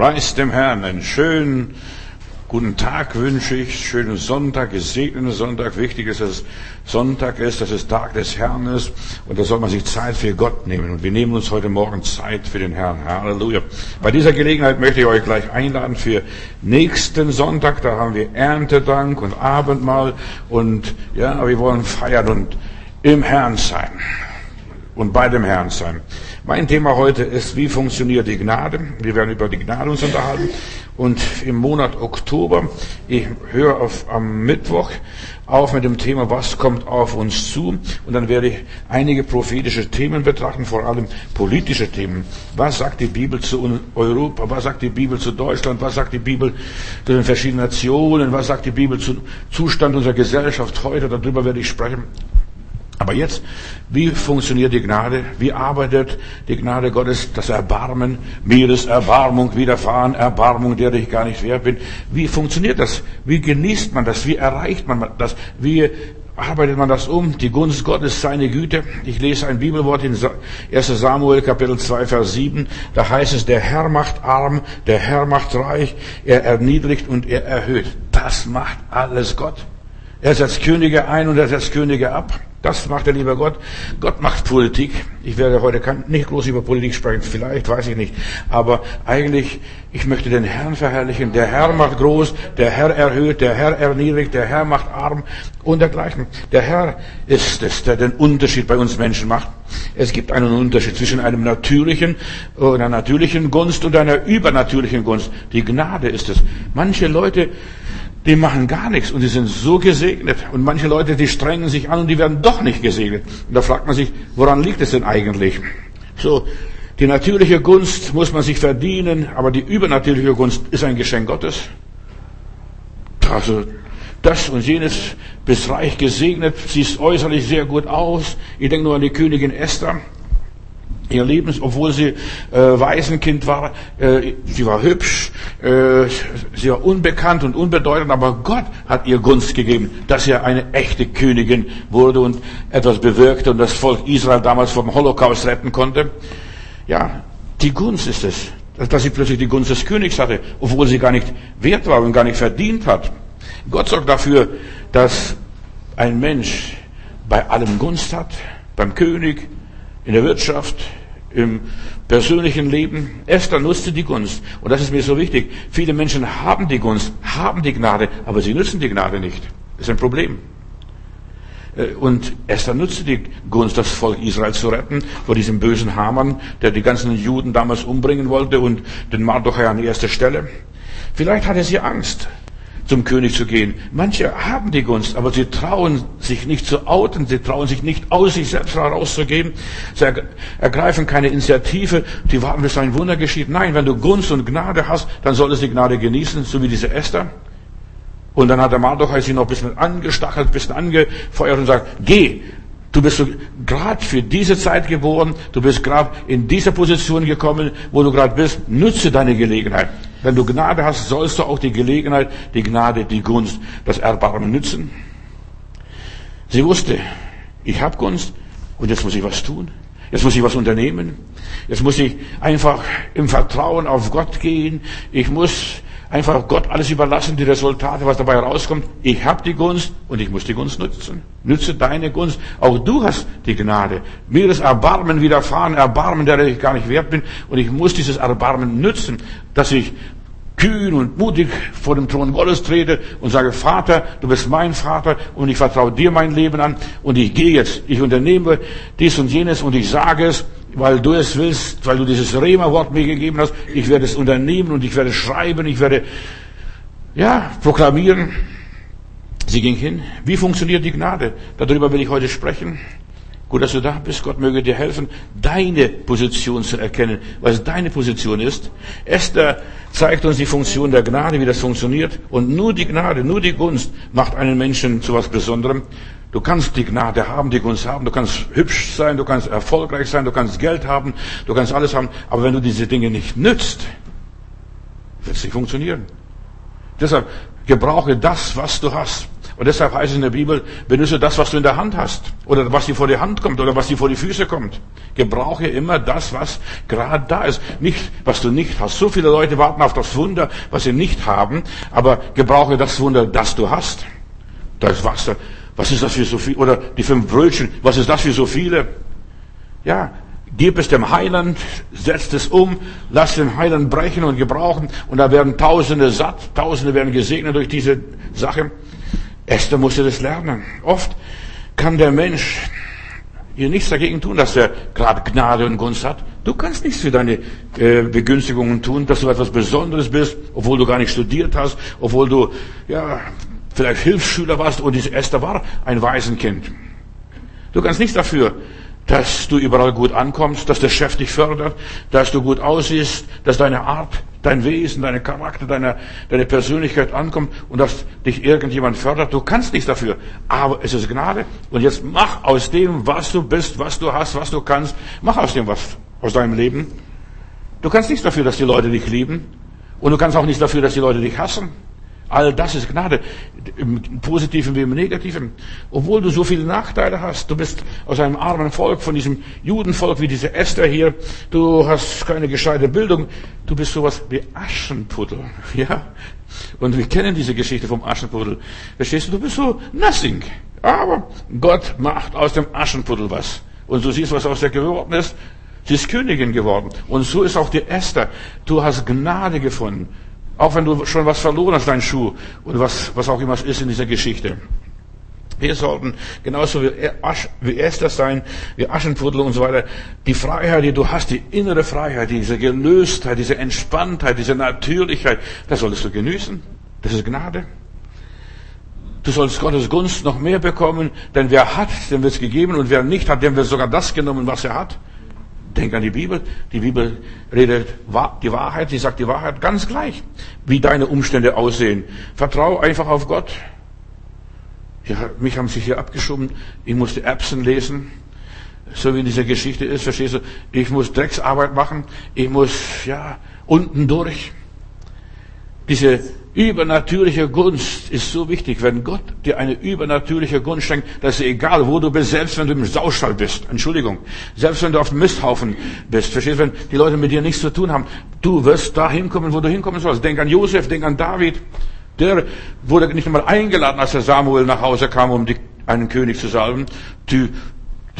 Preis dem Herrn. Einen schönen guten Tag wünsche ich. Schönen Sonntag, gesegneten Sonntag. Wichtig ist, dass es Sonntag ist, dass es Tag des Herrn ist. Und da soll man sich Zeit für Gott nehmen. Und wir nehmen uns heute Morgen Zeit für den Herrn. Halleluja. Bei dieser Gelegenheit möchte ich euch gleich einladen für nächsten Sonntag. Da haben wir Erntedank und Abendmahl. Und ja, wir wollen feiern und im Herrn sein. Und bei dem Herrn sein. Mein Thema heute ist, wie funktioniert die Gnade? Wir werden über die Gnade uns unterhalten. Und im Monat Oktober, ich höre auf, am Mittwoch auf mit dem Thema, was kommt auf uns zu? Und dann werde ich einige prophetische Themen betrachten, vor allem politische Themen. Was sagt die Bibel zu Europa? Was sagt die Bibel zu Deutschland? Was sagt die Bibel zu den verschiedenen Nationen? Was sagt die Bibel zum Zustand unserer Gesellschaft heute? Darüber werde ich sprechen. Aber jetzt, wie funktioniert die Gnade? Wie arbeitet die Gnade Gottes? Das Erbarmen, mir ist Erbarmung widerfahren, Erbarmung, der ich gar nicht wert bin. Wie funktioniert das? Wie genießt man das? Wie erreicht man das? Wie arbeitet man das um? Die Gunst Gottes, seine Güte. Ich lese ein Bibelwort in 1 Samuel Kapitel 2 Vers 7. Da heißt es, der Herr macht arm, der Herr macht reich, er erniedrigt und er erhöht. Das macht alles Gott. Er setzt Könige ein und er setzt Könige ab. Das macht der liebe Gott. Gott macht Politik. Ich werde heute nicht groß über Politik sprechen, vielleicht, weiß ich nicht. Aber eigentlich, ich möchte den Herrn verherrlichen. Der Herr macht groß, der Herr erhöht, der Herr erniedrigt, der Herr macht arm und dergleichen. Der Herr ist es, der den Unterschied bei uns Menschen macht. Es gibt einen Unterschied zwischen einem natürlichen, einer natürlichen Gunst und einer übernatürlichen Gunst. Die Gnade ist es. Manche Leute, die machen gar nichts und die sind so gesegnet. Und manche Leute, die strengen sich an und die werden doch nicht gesegnet. Und da fragt man sich, woran liegt es denn eigentlich? So, die natürliche Gunst muss man sich verdienen, aber die übernatürliche Gunst ist ein Geschenk Gottes. Also, das und jenes, bist reich gesegnet, siehst äußerlich sehr gut aus. Ich denke nur an die Königin Esther ihr Leben, obwohl sie äh, Waisenkind war, äh, sie war hübsch, äh, sie war unbekannt und unbedeutend, aber Gott hat ihr Gunst gegeben, dass sie eine echte Königin wurde und etwas bewirkte und das Volk Israel damals vom Holocaust retten konnte. Ja, die Gunst ist es, dass sie plötzlich die Gunst des Königs hatte, obwohl sie gar nicht wert war und gar nicht verdient hat. Gott sorgt dafür, dass ein Mensch bei allem Gunst hat, beim König, in der Wirtschaft, im persönlichen Leben. Esther nutzte die Gunst. Und das ist mir so wichtig. Viele Menschen haben die Gunst, haben die Gnade, aber sie nutzen die Gnade nicht. Das ist ein Problem. Äh, und Esther nutzte die Gunst, das Volk Israel zu retten vor diesem bösen Hamann, der die ganzen Juden damals umbringen wollte und den Mardochai an die erste Stelle. Vielleicht hatte sie Angst zum König zu gehen. Manche haben die Gunst, aber sie trauen sich nicht zu outen, sie trauen sich nicht aus sich selbst herauszugeben, sie ergreifen keine Initiative, die warten, bis ein Wunder geschieht. Nein, wenn du Gunst und Gnade hast, dann solltest du die Gnade genießen, so wie diese Esther. Und dann hat der Mardochai sie noch ein bisschen angestachelt, ein bisschen angefeuert und sagt, geh, Du bist gerade für diese Zeit geboren, du bist gerade in diese Position gekommen, wo du gerade bist. Nütze deine Gelegenheit. Wenn du Gnade hast, sollst du auch die Gelegenheit, die Gnade, die Gunst, das Erbarmen nützen. Sie wusste, ich habe Gunst und jetzt muss ich was tun. Jetzt muss ich was unternehmen. Jetzt muss ich einfach im Vertrauen auf Gott gehen. Ich muss einfach Gott alles überlassen, die Resultate, was dabei rauskommt. Ich habe die Gunst und ich muss die Gunst nutzen. Nütze deine Gunst. Auch du hast die Gnade. Mir ist Erbarmen widerfahren, Erbarmen, der ich gar nicht wert bin. Und ich muss dieses Erbarmen nützen, dass ich kühn und mutig vor dem Thron Gottes trete und sage, Vater, du bist mein Vater und ich vertraue dir mein Leben an und ich gehe jetzt, ich unternehme dies und jenes und ich sage es, weil du es willst, weil du dieses Rema-Wort mir gegeben hast. Ich werde es unternehmen und ich werde schreiben, ich werde, ja, proklamieren. Sie ging hin. Wie funktioniert die Gnade? Darüber will ich heute sprechen. Gut, dass du da bist. Gott möge dir helfen, deine Position zu erkennen, was deine Position ist. Esther zeigt uns die Funktion der Gnade, wie das funktioniert. Und nur die Gnade, nur die Gunst macht einen Menschen zu was Besonderem. Du kannst die Gnade haben, die Gunst haben, du kannst hübsch sein, du kannst erfolgreich sein, du kannst Geld haben, du kannst alles haben. Aber wenn du diese Dinge nicht nützt, wird es nicht funktionieren. Deshalb gebrauche das, was du hast. Und deshalb heißt es in der Bibel, benutze das, was du in der Hand hast. Oder was dir vor die Hand kommt. Oder was dir vor die Füße kommt. Gebrauche immer das, was gerade da ist. Nicht, was du nicht hast. So viele Leute warten auf das Wunder, was sie nicht haben. Aber gebrauche das Wunder, das du hast. Da ist Wasser. Was ist das für so viel? Oder die fünf Brötchen. Was ist das für so viele? Ja, Gib es dem Heiland, setzt es um, lass den Heiland brechen und gebrauchen und da werden Tausende satt, Tausende werden gesegnet durch diese Sache. Esther musste das lernen. Oft kann der Mensch hier nichts dagegen tun, dass er gerade Gnade und Gunst hat. Du kannst nichts für deine äh, Begünstigungen tun, dass du etwas Besonderes bist, obwohl du gar nicht studiert hast, obwohl du ja vielleicht Hilfsschüler warst und diese Esther war ein Waisenkind. Du kannst nichts dafür, dass du überall gut ankommst, dass der Chef dich fördert, dass du gut aussiehst, dass deine Art, dein Wesen, deine Charakter, deine, deine Persönlichkeit ankommt und dass dich irgendjemand fördert. Du kannst nichts dafür, aber es ist Gnade. Und jetzt mach aus dem, was du bist, was du hast, was du kannst, mach aus dem was aus deinem Leben. Du kannst nichts dafür, dass die Leute dich lieben. Und du kannst auch nichts dafür, dass die Leute dich hassen. All das ist Gnade, im Positiven wie im Negativen. Obwohl du so viele Nachteile hast, du bist aus einem armen Volk, von diesem Judenvolk wie diese Esther hier, du hast keine gescheite Bildung, du bist sowas wie Aschenputtel, ja. Und wir kennen diese Geschichte vom Aschenputtel. Verstehst du, du bist so nothing. Aber Gott macht aus dem Aschenputtel was. Und du siehst, was aus der geworden ist. Sie ist Königin geworden. Und so ist auch die Esther. Du hast Gnade gefunden. Auch wenn du schon was verloren hast, dein Schuh oder was, was auch immer es ist in dieser Geschichte. Wir sollten genauso wie, Asch, wie Esther sein, wie Aschenputtel und so weiter. Die Freiheit, die du hast, die innere Freiheit, diese Gelöstheit, diese Entspanntheit, diese Natürlichkeit, das solltest du genießen. Das ist Gnade. Du sollst Gottes Gunst noch mehr bekommen, denn wer hat, dem wird es gegeben und wer nicht hat, dem wird sogar das genommen, was er hat. Denk an die Bibel. Die Bibel redet die Wahrheit, sie sagt die Wahrheit ganz gleich, wie deine Umstände aussehen. Vertrau einfach auf Gott. Ja, mich haben sie hier abgeschoben. Ich musste Erbsen lesen. So wie in dieser Geschichte ist, verstehst du? Ich muss Drecksarbeit machen. Ich muss, ja, unten durch. Diese übernatürliche Gunst ist so wichtig. Wenn Gott dir eine übernatürliche Gunst schenkt, dass es egal, wo du bist, selbst wenn du im Saustall bist, Entschuldigung, selbst wenn du auf dem Misthaufen bist, verstehst du, wenn die Leute mit dir nichts zu tun haben, du wirst da hinkommen, wo du hinkommen sollst. Denk an Josef, denk an David. Der wurde nicht einmal eingeladen, als der Samuel nach Hause kam, um die, einen König zu salben. Die,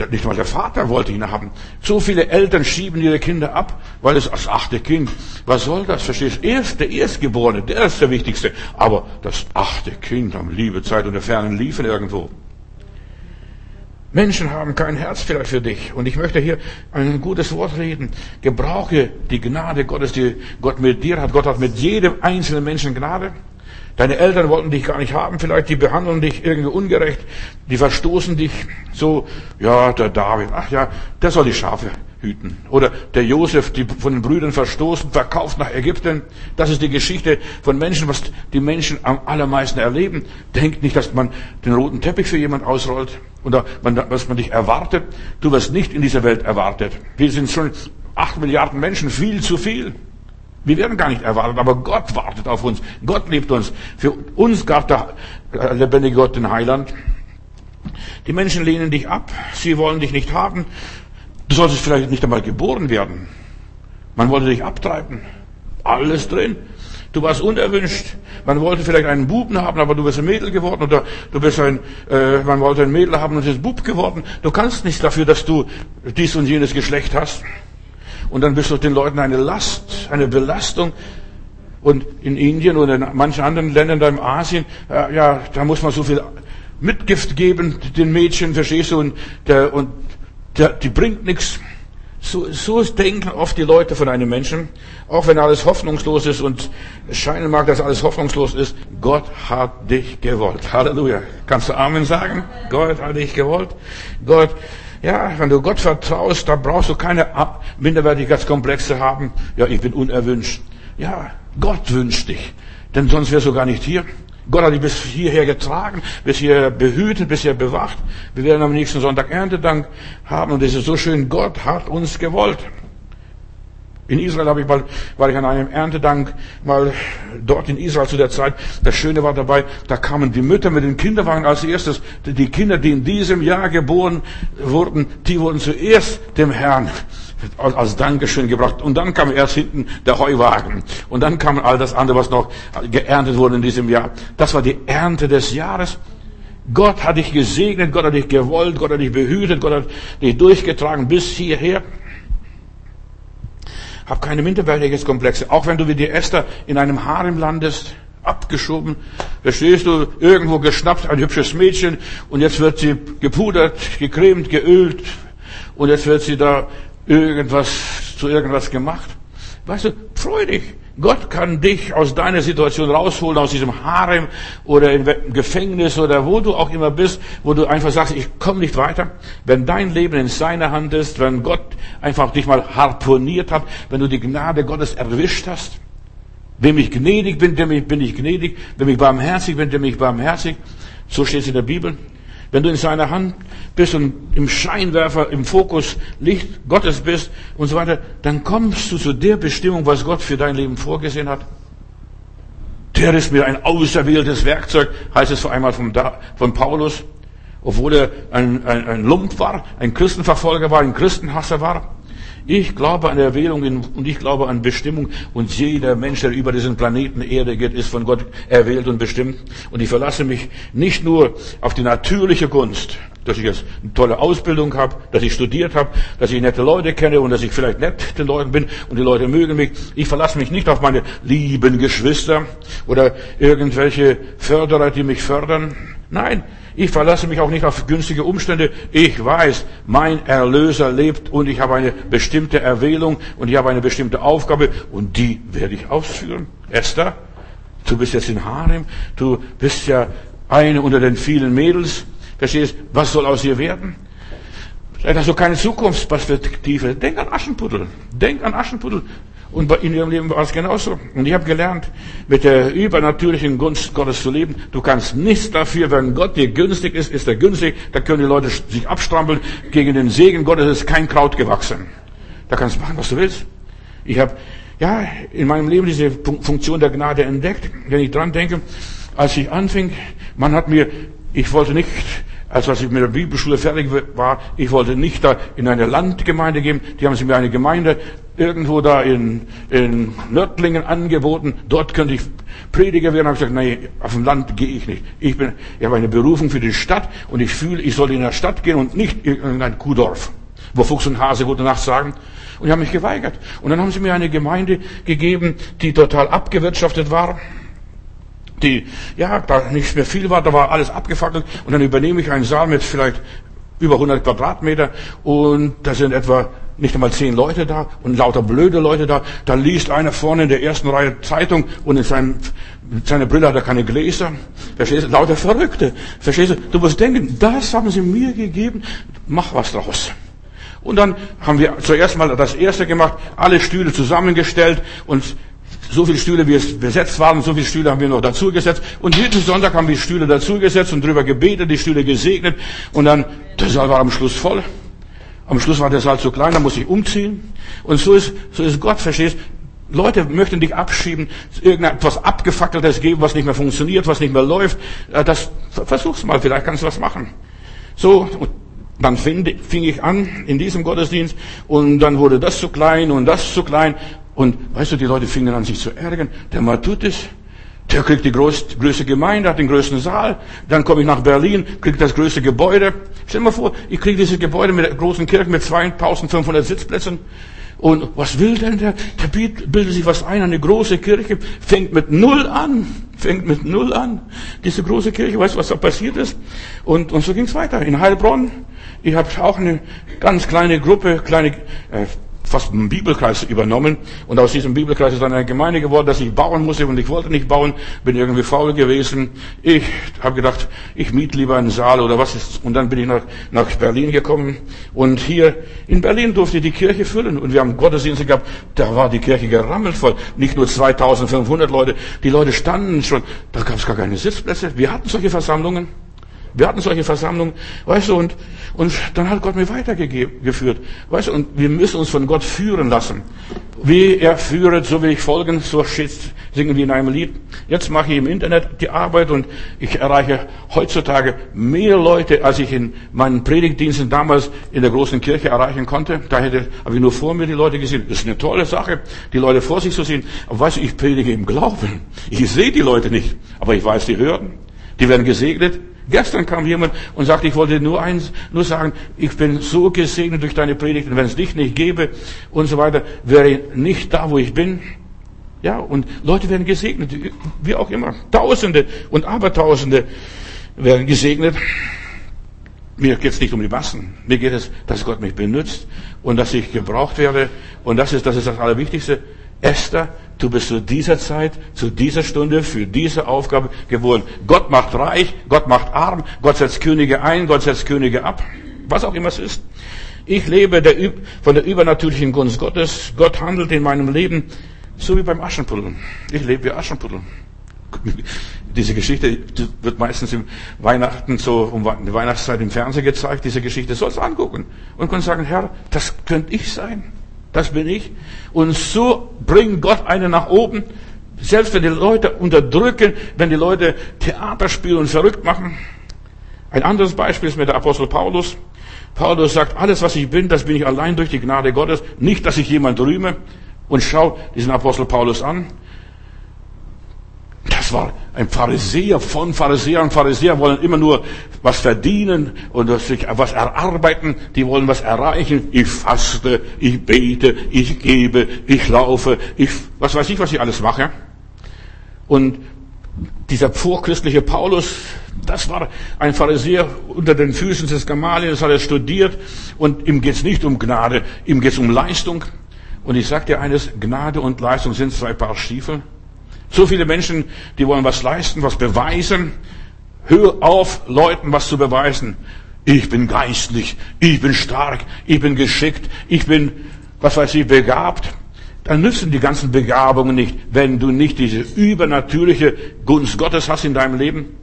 nicht mal der Vater wollte ihn haben. So viele Eltern schieben ihre Kinder ab, weil es das achte Kind. Was soll das? Verstehst du? Erst der Erstgeborene, der ist der Wichtigste. Aber das achte Kind am Liebe, Zeit und der fernen Liefen irgendwo. Menschen haben kein Herz vielleicht für dich. Und ich möchte hier ein gutes Wort reden. Gebrauche die Gnade Gottes, die Gott mit dir hat. Gott hat mit jedem einzelnen Menschen Gnade. Deine Eltern wollten dich gar nicht haben, vielleicht, die behandeln dich irgendwie ungerecht, die verstoßen dich so, ja, der David, ach ja, der soll die Schafe hüten. Oder der Josef, die von den Brüdern verstoßen, verkauft nach Ägypten. Das ist die Geschichte von Menschen, was die Menschen am allermeisten erleben. Denkt nicht, dass man den roten Teppich für jemand ausrollt oder was man dich erwartet. Du wirst nicht in dieser Welt erwartet. Wir sind schon acht Milliarden Menschen, viel zu viel. Wir werden gar nicht erwartet, aber Gott wartet auf uns. Gott liebt uns. Für uns gab der lebendige Gott den Heiland. Die Menschen lehnen dich ab. Sie wollen dich nicht haben. Du solltest vielleicht nicht einmal geboren werden. Man wollte dich abtreiben. Alles drin. Du warst unerwünscht. Man wollte vielleicht einen Buben haben, aber du bist ein Mädel geworden. Oder du bist ein, äh, man wollte ein Mädel haben und ist Bub geworden. Du kannst nicht dafür, dass du dies und jenes Geschlecht hast. Und dann bist du den Leuten eine Last, eine Belastung. Und in Indien oder in manchen anderen Ländern da im Asien, äh, ja, da muss man so viel Mitgift geben den Mädchen, verstehst du? Und, der, und der, die bringt nichts. So, so denken oft die Leute von einem Menschen, auch wenn alles hoffnungslos ist und es scheinen mag, dass alles hoffnungslos ist. Gott hat dich gewollt. Halleluja. Kannst du Amen sagen? Gott hat dich gewollt. Gott ja, wenn du Gott vertraust, da brauchst du keine Minderwertigkeitskomplexe haben. Ja, ich bin unerwünscht. Ja, Gott wünscht dich. Denn sonst wärst du gar nicht hier. Gott hat dich bis hierher getragen, bis hier behütet, bis hier bewacht. Wir werden am nächsten Sonntag Erntedank haben und es ist so schön, Gott hat uns gewollt. In Israel habe ich mal, war ich an einem Erntedank mal dort in Israel zu der Zeit. Das Schöne war dabei, da kamen die Mütter mit den Kinderwagen als erstes. Die Kinder, die in diesem Jahr geboren wurden, die wurden zuerst dem Herrn als Dankeschön gebracht. Und dann kam erst hinten der Heuwagen. Und dann kam all das andere, was noch geerntet wurde in diesem Jahr. Das war die Ernte des Jahres. Gott hat dich gesegnet, Gott hat dich gewollt, Gott hat dich behütet, Gott hat dich durchgetragen bis hierher. Hab keine Minderwertigkeitskomplexe. Auch wenn du wie die Esther in einem Harem landest, abgeschoben, verstehst du, irgendwo geschnappt, ein hübsches Mädchen, und jetzt wird sie gepudert, gecremt, geölt, und jetzt wird sie da irgendwas, zu irgendwas gemacht. Weißt du, freu dich. Gott kann dich aus deiner Situation rausholen, aus diesem Harem oder im Gefängnis oder wo du auch immer bist, wo du einfach sagst, ich komme nicht weiter. Wenn dein Leben in seiner Hand ist, wenn Gott einfach dich mal harponiert hat, wenn du die Gnade Gottes erwischt hast, wem ich gnädig bin, dem bin ich gnädig, wenn ich barmherzig bin, dem ich barmherzig. So steht es in der Bibel. Wenn du in seiner Hand bist und im Scheinwerfer, im Fokus Licht Gottes bist und so weiter, dann kommst du zu der Bestimmung, was Gott für dein Leben vorgesehen hat. Der ist mir ein auserwähltes Werkzeug, heißt es vor einmal von, von Paulus, obwohl er ein, ein, ein Lump war, ein Christenverfolger war, ein Christenhasser war. Ich glaube an Erwählung und ich glaube an Bestimmung und jeder Mensch, der über diesen Planeten Erde geht, ist von Gott erwählt und bestimmt. Und ich verlasse mich nicht nur auf die natürliche Gunst, dass ich jetzt eine tolle Ausbildung habe, dass ich studiert habe, dass ich nette Leute kenne und dass ich vielleicht nett den Leuten bin und die Leute mögen mich. Ich verlasse mich nicht auf meine lieben Geschwister oder irgendwelche Förderer, die mich fördern. Nein, ich verlasse mich auch nicht auf günstige Umstände. Ich weiß, mein Erlöser lebt und ich habe eine bestimmte Erwählung und ich habe eine bestimmte Aufgabe und die werde ich ausführen. Esther, du bist jetzt in Harem, du bist ja eine unter den vielen Mädels. Verstehst, was soll aus ihr werden? Vielleicht hast du keine Zukunftsperspektive. Denk an Aschenputtel. Denk an Aschenputtel. Und in ihrem Leben war es genauso. Und ich habe gelernt, mit der übernatürlichen Gunst Gottes zu leben. Du kannst nichts dafür, wenn Gott dir günstig ist, ist er günstig. Da können die Leute sich abstrampeln. Gegen den Segen Gottes ist kein Kraut gewachsen. Da kannst du machen, was du willst. Ich habe ja in meinem Leben diese Funktion der Gnade entdeckt. Wenn ich dran denke, als ich anfing, man hat mir, ich wollte nicht also als ich mit der Bibelschule fertig war, ich wollte nicht da in eine Landgemeinde gehen. Die haben sie mir eine Gemeinde irgendwo da in, in Nördlingen angeboten. Dort könnte ich Prediger werden. Da habe ich gesagt, nein, auf dem Land gehe ich nicht. Ich bin, ich habe eine Berufung für die Stadt und ich fühle, ich soll in der Stadt gehen und nicht in ein Kuhdorf, wo Fuchs und Hase gute Nacht sagen. Und ich habe mich geweigert. Und dann haben sie mir eine Gemeinde gegeben, die total abgewirtschaftet war die, ja, da nicht mehr viel war, da war alles abgefackelt und dann übernehme ich einen Saal mit vielleicht über 100 Quadratmeter und da sind etwa nicht einmal zehn Leute da und lauter blöde Leute da. Da liest einer vorne in der ersten Reihe Zeitung und in seinem, seine Brille hat er keine Gläser. Verstehst du? Lauter Verrückte. Verstehst du? Du musst denken, das haben sie mir gegeben, mach was draus. Und dann haben wir zuerst mal das erste gemacht, alle Stühle zusammengestellt und so viele Stühle, wie es besetzt waren, so viele Stühle haben wir noch dazugesetzt. Und jeden Sonntag haben wir Stühle dazugesetzt und drüber gebetet, die Stühle gesegnet. Und dann, der Saal war am Schluss voll. Am Schluss war der Saal zu klein, da muss ich umziehen. Und so ist, so ist Gott, verstehst? Leute möchten dich abschieben, irgendetwas abgefackeltes geben, was nicht mehr funktioniert, was nicht mehr läuft. Äh, das, versuch's mal, vielleicht kannst du was machen. So, und dann fing, fing ich an in diesem Gottesdienst und dann wurde das zu klein und das zu klein und weißt du, die Leute fingen an, sich zu ärgern. Der Matutis, der kriegt die größte, größte Gemeinde, hat den größten Saal. Dann komme ich nach Berlin, kriege das größte Gebäude. Stell dir mal vor, ich kriege dieses Gebäude mit der großen Kirche mit 2500 Sitzplätzen. Und was will denn der? Der bildet sich was ein, eine große Kirche, fängt mit Null an, fängt mit Null an. Diese große Kirche, weißt du, was da passiert ist? Und, und so ging es weiter. In Heilbronn, ich habe auch eine ganz kleine Gruppe, kleine äh, fast einen Bibelkreis übernommen. Und aus diesem Bibelkreis ist dann eine Gemeinde geworden, dass ich bauen musste. Und ich wollte nicht bauen, bin irgendwie faul gewesen. Ich habe gedacht, ich miete lieber einen Saal oder was ist. Und dann bin ich nach, nach Berlin gekommen. Und hier in Berlin durfte ich die Kirche füllen. Und wir haben Gottesdienste gehabt, da war die Kirche gerammelt voll, nicht nur 2500 Leute, die Leute standen schon, da gab es gar keine Sitzplätze. Wir hatten solche Versammlungen. Wir hatten solche Versammlungen, weißt du, und, und dann hat Gott mir weitergeführt. Weißt du, und wir müssen uns von Gott führen lassen. Wie er führet, so will ich folgen, so steht, singen wir in einem Lied. Jetzt mache ich im Internet die Arbeit und ich erreiche heutzutage mehr Leute, als ich in meinen Predigtdiensten damals in der großen Kirche erreichen konnte. Da hätte, habe ich nur vor mir die Leute gesehen. Das ist eine tolle Sache, die Leute vor sich zu sehen. Aber weißt du, ich predige im Glauben. Ich sehe die Leute nicht, aber ich weiß, die hören. Die werden gesegnet. Gestern kam jemand und sagte, ich wollte nur eins, nur sagen, ich bin so gesegnet durch deine Predigt und wenn es dich nicht gäbe und so weiter, wäre ich nicht da, wo ich bin. Ja, und Leute werden gesegnet, wie auch immer. Tausende und Abertausende werden gesegnet. Mir geht es nicht um die Massen. Mir geht es, dass Gott mich benutzt und dass ich gebraucht werde. Und das ist, das ist das Allerwichtigste. Esther, du bist zu dieser Zeit, zu dieser Stunde für diese Aufgabe geboren. Gott macht reich, Gott macht arm, Gott setzt Könige ein, Gott setzt Könige ab. Was auch immer es ist. Ich lebe der, von der übernatürlichen Gunst Gottes. Gott handelt in meinem Leben so wie beim Aschenputteln. Ich lebe wie Aschenputteln. Diese Geschichte wird meistens im Weihnachten so um die Weihnachtszeit im Fernsehen gezeigt. Diese Geschichte sollst du angucken und kannst sagen, Herr, das könnte ich sein. Das bin ich. Und so bringt Gott einen nach oben. Selbst wenn die Leute unterdrücken, wenn die Leute Theater spielen und verrückt machen. Ein anderes Beispiel ist mit der Apostel Paulus. Paulus sagt, alles was ich bin, das bin ich allein durch die Gnade Gottes. Nicht, dass ich jemand rühme. Und schau diesen Apostel Paulus an. Das war ein Pharisäer von Pharisäern. Pharisäer wollen immer nur was verdienen und sich was erarbeiten. Die wollen was erreichen. Ich faste, ich bete, ich gebe, ich laufe, ich, was weiß ich, was ich alles mache. Und dieser vorchristliche Paulus, das war ein Pharisäer unter den Füßen des Gamaliel, das hat er studiert. Und ihm geht's nicht um Gnade, ihm geht's um Leistung. Und ich sage dir eines, Gnade und Leistung sind zwei Paar Stiefel. So viele Menschen, die wollen was leisten, was beweisen. Hör auf, Leuten was zu beweisen. Ich bin geistlich, ich bin stark, ich bin geschickt, ich bin, was weiß ich, begabt. Dann nützen die ganzen Begabungen nicht, wenn du nicht diese übernatürliche Gunst Gottes hast in deinem Leben.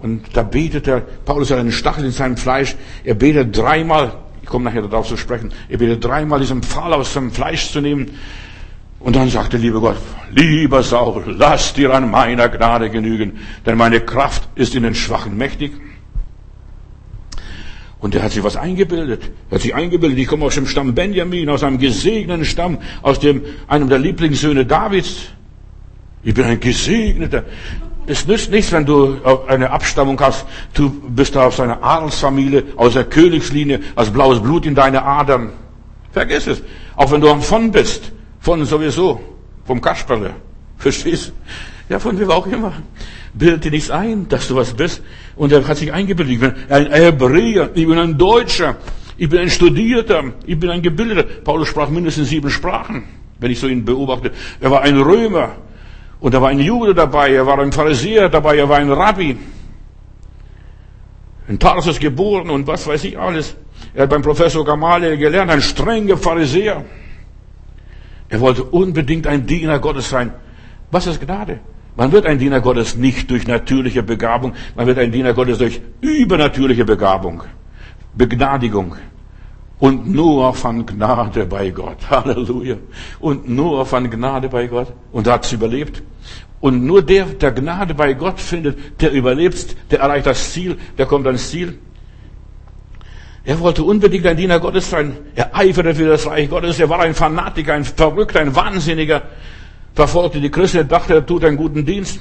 Und da betet der Paulus einen Stachel in seinem Fleisch. Er betet dreimal, ich komme nachher darauf zu sprechen, er betet dreimal diesen Pfahl aus seinem Fleisch zu nehmen. Und dann sagte lieber Gott, lieber Saul, lass dir an meiner Gnade genügen, denn meine Kraft ist in den Schwachen mächtig. Und er hat sich was eingebildet. Er hat sich eingebildet, ich komme aus dem Stamm Benjamin, aus einem gesegneten Stamm, aus dem, einem der Lieblingssöhne Davids. Ich bin ein Gesegneter. Es nützt nichts, wenn du eine Abstammung hast. Du bist aus einer Adelsfamilie, aus der Königslinie, als blaues Blut in deine Adern. Vergiss es. Auch wenn du von bist. Von sowieso. Vom Kasperle. Verstehst? Ja, von wem auch immer. Bild dir nichts ein, dass du was bist. Und er hat sich eingebildet. Ich bin ein Hebräer. Ich bin ein Deutscher. Ich bin ein Studierter. Ich bin ein Gebildeter. Paulus sprach mindestens sieben Sprachen. Wenn ich so ihn beobachte. Er war ein Römer. Und da war ein Jude dabei, er war ein Pharisäer dabei, er war ein Rabbi. In Tarsus geboren und was weiß ich alles. Er hat beim Professor Gamaliel gelernt, ein strenger Pharisäer. Er wollte unbedingt ein Diener Gottes sein. Was ist Gnade? Man wird ein Diener Gottes nicht durch natürliche Begabung, man wird ein Diener Gottes durch übernatürliche Begabung, Begnadigung. Und nur von Gnade bei Gott. Halleluja. Und nur von Gnade bei Gott. Und da hat es überlebt. Und nur der, der Gnade bei Gott findet, der überlebt, der erreicht das Ziel, der kommt ans Ziel. Er wollte unbedingt ein Diener Gottes sein. Er eiferte für das Reich Gottes. Er war ein Fanatiker, ein Verrückter, ein Wahnsinniger. Verfolgte die Christen, er dachte, er tut einen guten Dienst.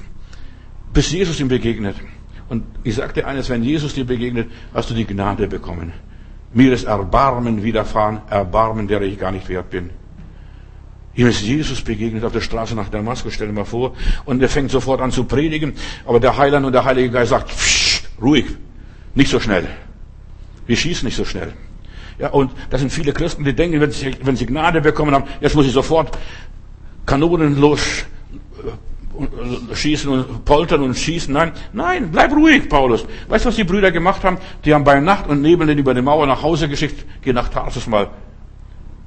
Bis Jesus ihm begegnet. Und ich sagte eines, wenn Jesus dir begegnet, hast du die Gnade bekommen. Mir ist Erbarmen widerfahren, Erbarmen, der ich gar nicht wert bin. Ihm ist Jesus begegnet auf der Straße nach Damaskus, stell dir mal vor. Und er fängt sofort an zu predigen. Aber der Heiland und der Heilige Geist sagt, Psst, ruhig, nicht so schnell. Wir schießen nicht so schnell. Ja, und das sind viele Christen, die denken, wenn sie, wenn sie Gnade bekommen haben, jetzt muss ich sofort Kanonen los schießen und poltern und schießen. Nein, nein, bleib ruhig, Paulus. Weißt du, was die Brüder gemacht haben? Die haben bei Nacht und Nebel den über die Mauer nach Hause geschickt. Geh nach Tarsus mal.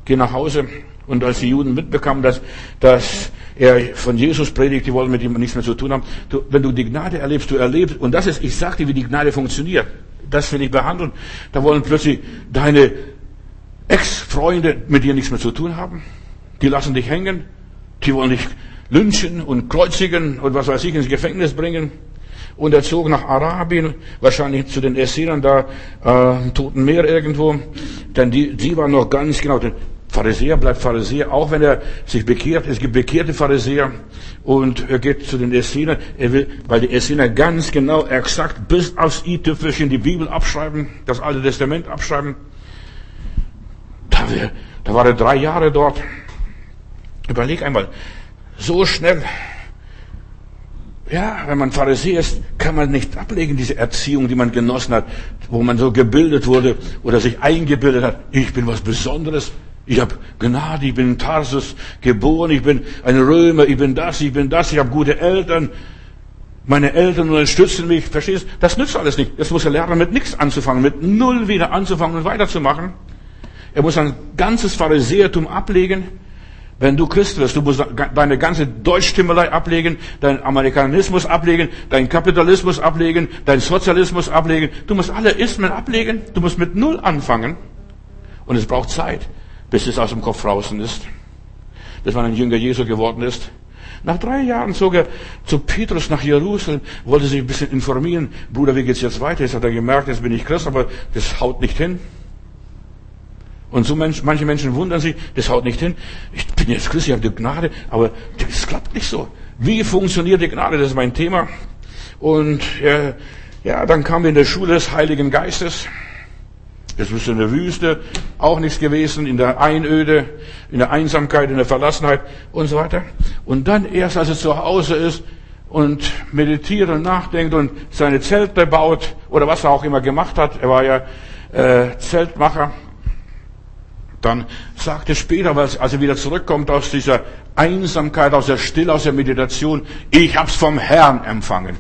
Geh nach Hause. Und als die Juden mitbekamen, dass, dass er von Jesus predigt, die wollen mit ihm nichts mehr zu tun haben. Du, wenn du die Gnade erlebst, du erlebst, und das ist, ich sag dir, wie die Gnade funktioniert. Das will ich behandeln. Da wollen plötzlich deine Ex-Freunde mit dir nichts mehr zu tun haben. Die lassen dich hängen. Die wollen dich lynchen und kreuzigen und was weiß ich ins Gefängnis bringen. Und er zog nach Arabien, wahrscheinlich zu den Essenern da äh, im Toten Meer irgendwo. Denn die, die waren noch ganz genau. Pharisäer bleibt Pharisäer, auch wenn er sich bekehrt. Es gibt bekehrte Pharisäer und er geht zu den Essenern. Er will, weil die Essener ganz genau, exakt bis aufs i-Tüpfelchen die Bibel abschreiben, das Alte Testament abschreiben. Da, da war er drei Jahre dort. Überleg einmal, so schnell. Ja, wenn man Pharisäer ist, kann man nicht ablegen, diese Erziehung, die man genossen hat, wo man so gebildet wurde oder sich eingebildet hat, ich bin was Besonderes. Ich habe Gnade, ich bin in Tarsus geboren, ich bin ein Römer, ich bin das, ich bin das, ich habe gute Eltern. Meine Eltern unterstützen mich, verstehst? Das nützt alles nicht. Jetzt muss er lernen, mit nichts anzufangen, mit null wieder anzufangen und weiterzumachen. Er muss ein ganzes Pharisäertum ablegen. Wenn du Christ wirst, du musst deine ganze Deutschstimmelei ablegen, deinen Amerikanismus ablegen, deinen Kapitalismus ablegen, deinen Sozialismus ablegen. Du musst alle Ismen ablegen. Du musst mit Null anfangen. Und es braucht Zeit, bis es aus dem Kopf draußen ist. Bis man ein Jünger Jesu geworden ist. Nach drei Jahren zog er zu Petrus nach Jerusalem, wollte sich ein bisschen informieren. Bruder, wie geht's jetzt weiter? Jetzt hat er gemerkt, jetzt bin ich Christ, aber das haut nicht hin. Und so manche Menschen wundern sich, das haut nicht hin. Ich bin jetzt Christ, ich habe die Gnade, aber das klappt nicht so. Wie funktioniert die Gnade? Das ist mein Thema. Und ja, ja dann kam wir in der Schule des Heiligen Geistes. Das ist in der Wüste auch nichts gewesen, in der Einöde, in der Einsamkeit, in der Verlassenheit und so weiter. Und dann erst, als er zu Hause ist und meditiert und nachdenkt und seine Zelte baut oder was er auch immer gemacht hat, er war ja äh, Zeltmacher, dann sagt er später, als er wieder zurückkommt aus dieser Einsamkeit, aus der Stille, aus der Meditation, ich hab's vom Herrn empfangen.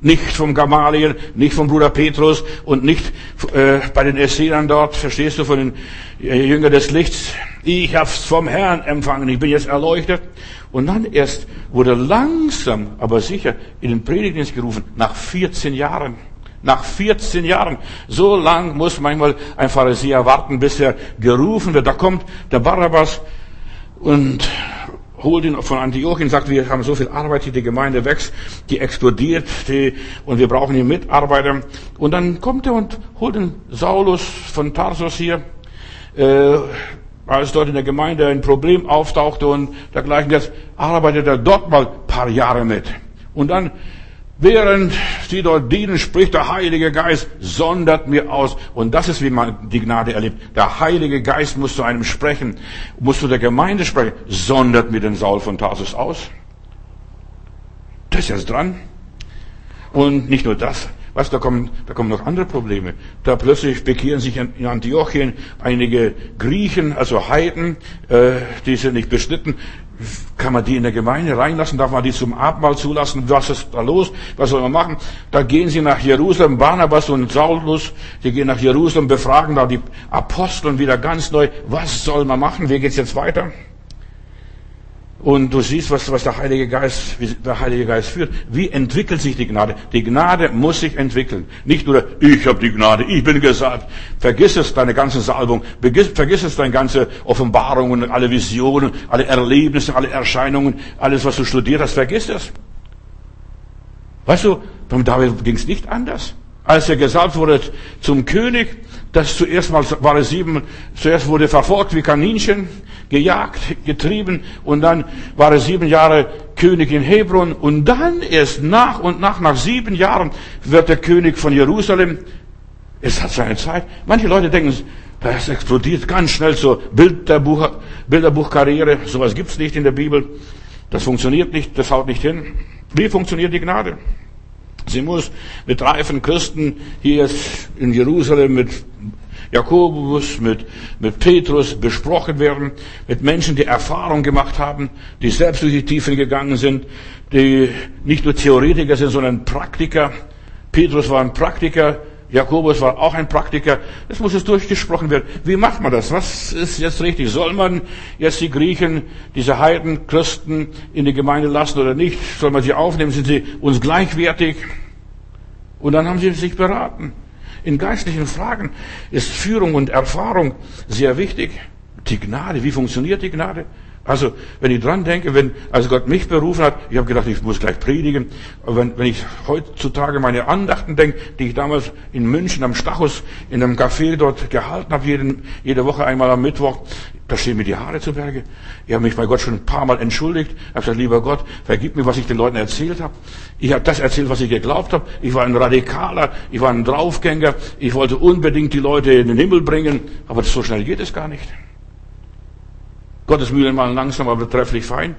Nicht vom Gamaliel, nicht vom Bruder Petrus und nicht äh, bei den Essenern dort, verstehst du, von den äh, Jüngern des Lichts. Ich hab's vom Herrn empfangen, ich bin jetzt erleuchtet. Und dann erst wurde langsam, aber sicher in den Predigtdienst gerufen, nach 14 Jahren. Nach 14 Jahren. So lang muss manchmal ein Pharisäer warten, bis er gerufen wird. Da kommt der Barabbas und holt ihn von Antiochien, sagt, wir haben so viel Arbeit die Gemeinde wächst, die explodiert, die, und wir brauchen hier Mitarbeiter. Und dann kommt er und holt den Saulus von Tarsus hier, äh, als dort in der Gemeinde ein Problem auftauchte und dergleichen, jetzt arbeitet er dort mal paar Jahre mit. Und dann Während sie dort dienen, spricht der Heilige Geist, sondert mir aus. Und das ist, wie man die Gnade erlebt. Der Heilige Geist muss zu einem sprechen, muss zu der Gemeinde sprechen, sondert mir den Saul von Tarsus aus. Das ist jetzt dran. Und nicht nur das. Was, da kommen, da kommen noch andere Probleme. Da plötzlich bekehren sich in Antiochien einige Griechen, also Heiden, äh, die sind nicht beschnitten. Kann man die in der Gemeinde reinlassen? Darf man die zum Abendmahl zulassen? Was ist da los? Was soll man machen? Da gehen sie nach Jerusalem, Barnabas und Saulus, die gehen nach Jerusalem, befragen da die Apostel wieder ganz neu. Was soll man machen? Wie geht's jetzt weiter? Und du siehst, was, was der Heilige Geist, wie der Heilige Geist führt. Wie entwickelt sich die Gnade? Die Gnade muss sich entwickeln. Nicht nur, ich habe die Gnade, ich bin gesalbt. Vergiss es, deine ganze Salbung. Vergiss, vergiss es, deine ganze Offenbarungen, alle Visionen, alle Erlebnisse, alle Erscheinungen, alles, was du studiert hast, vergiss es. Weißt du, beim David ging es nicht anders. Als er gesalbt wurde zum König, das zuerst mal war es sieben, zuerst wurde verfolgt wie Kaninchen, gejagt, getrieben und dann war er sieben Jahre König in Hebron und dann erst nach und nach, nach sieben Jahren wird der König von Jerusalem. Es hat seine Zeit. Manche Leute denken, das explodiert ganz schnell so Bilderbuch, Bilderbuchkarriere. Sowas gibt's nicht in der Bibel. Das funktioniert nicht, das haut nicht hin. Wie funktioniert die Gnade? Sie muss mit reifen Christen hier in Jerusalem mit Jakobus, mit, mit Petrus besprochen werden, mit Menschen, die Erfahrung gemacht haben, die selbst durch die Tiefen gegangen sind, die nicht nur Theoretiker sind, sondern Praktiker. Petrus war ein Praktiker, Jakobus war auch ein Praktiker. Das muss jetzt durchgesprochen werden. Wie macht man das? Was ist jetzt richtig? Soll man jetzt die Griechen, diese Heiden, Christen in die Gemeinde lassen oder nicht? Soll man sie aufnehmen? Sind sie uns gleichwertig? Und dann haben sie sich beraten. In geistlichen Fragen ist Führung und Erfahrung sehr wichtig. Die Gnade, wie funktioniert die Gnade? Also, wenn ich dran denke, wenn, also Gott mich berufen hat, ich habe gedacht, ich muss gleich predigen, aber wenn, wenn ich heutzutage meine Andachten denke, die ich damals in München am Stachus in einem Café dort gehalten habe, jeden, jede Woche einmal am Mittwoch, da stehen mir die Haare zu Berge. Ich habe mich bei Gott schon ein paar Mal entschuldigt. Ich habe gesagt, lieber Gott, vergib mir, was ich den Leuten erzählt habe. Ich habe das erzählt, was ich geglaubt habe. Ich war ein Radikaler, ich war ein Draufgänger, ich wollte unbedingt die Leute in den Himmel bringen, aber so schnell geht es gar nicht. Gottes Mühlen malen langsam, aber trefflich fein.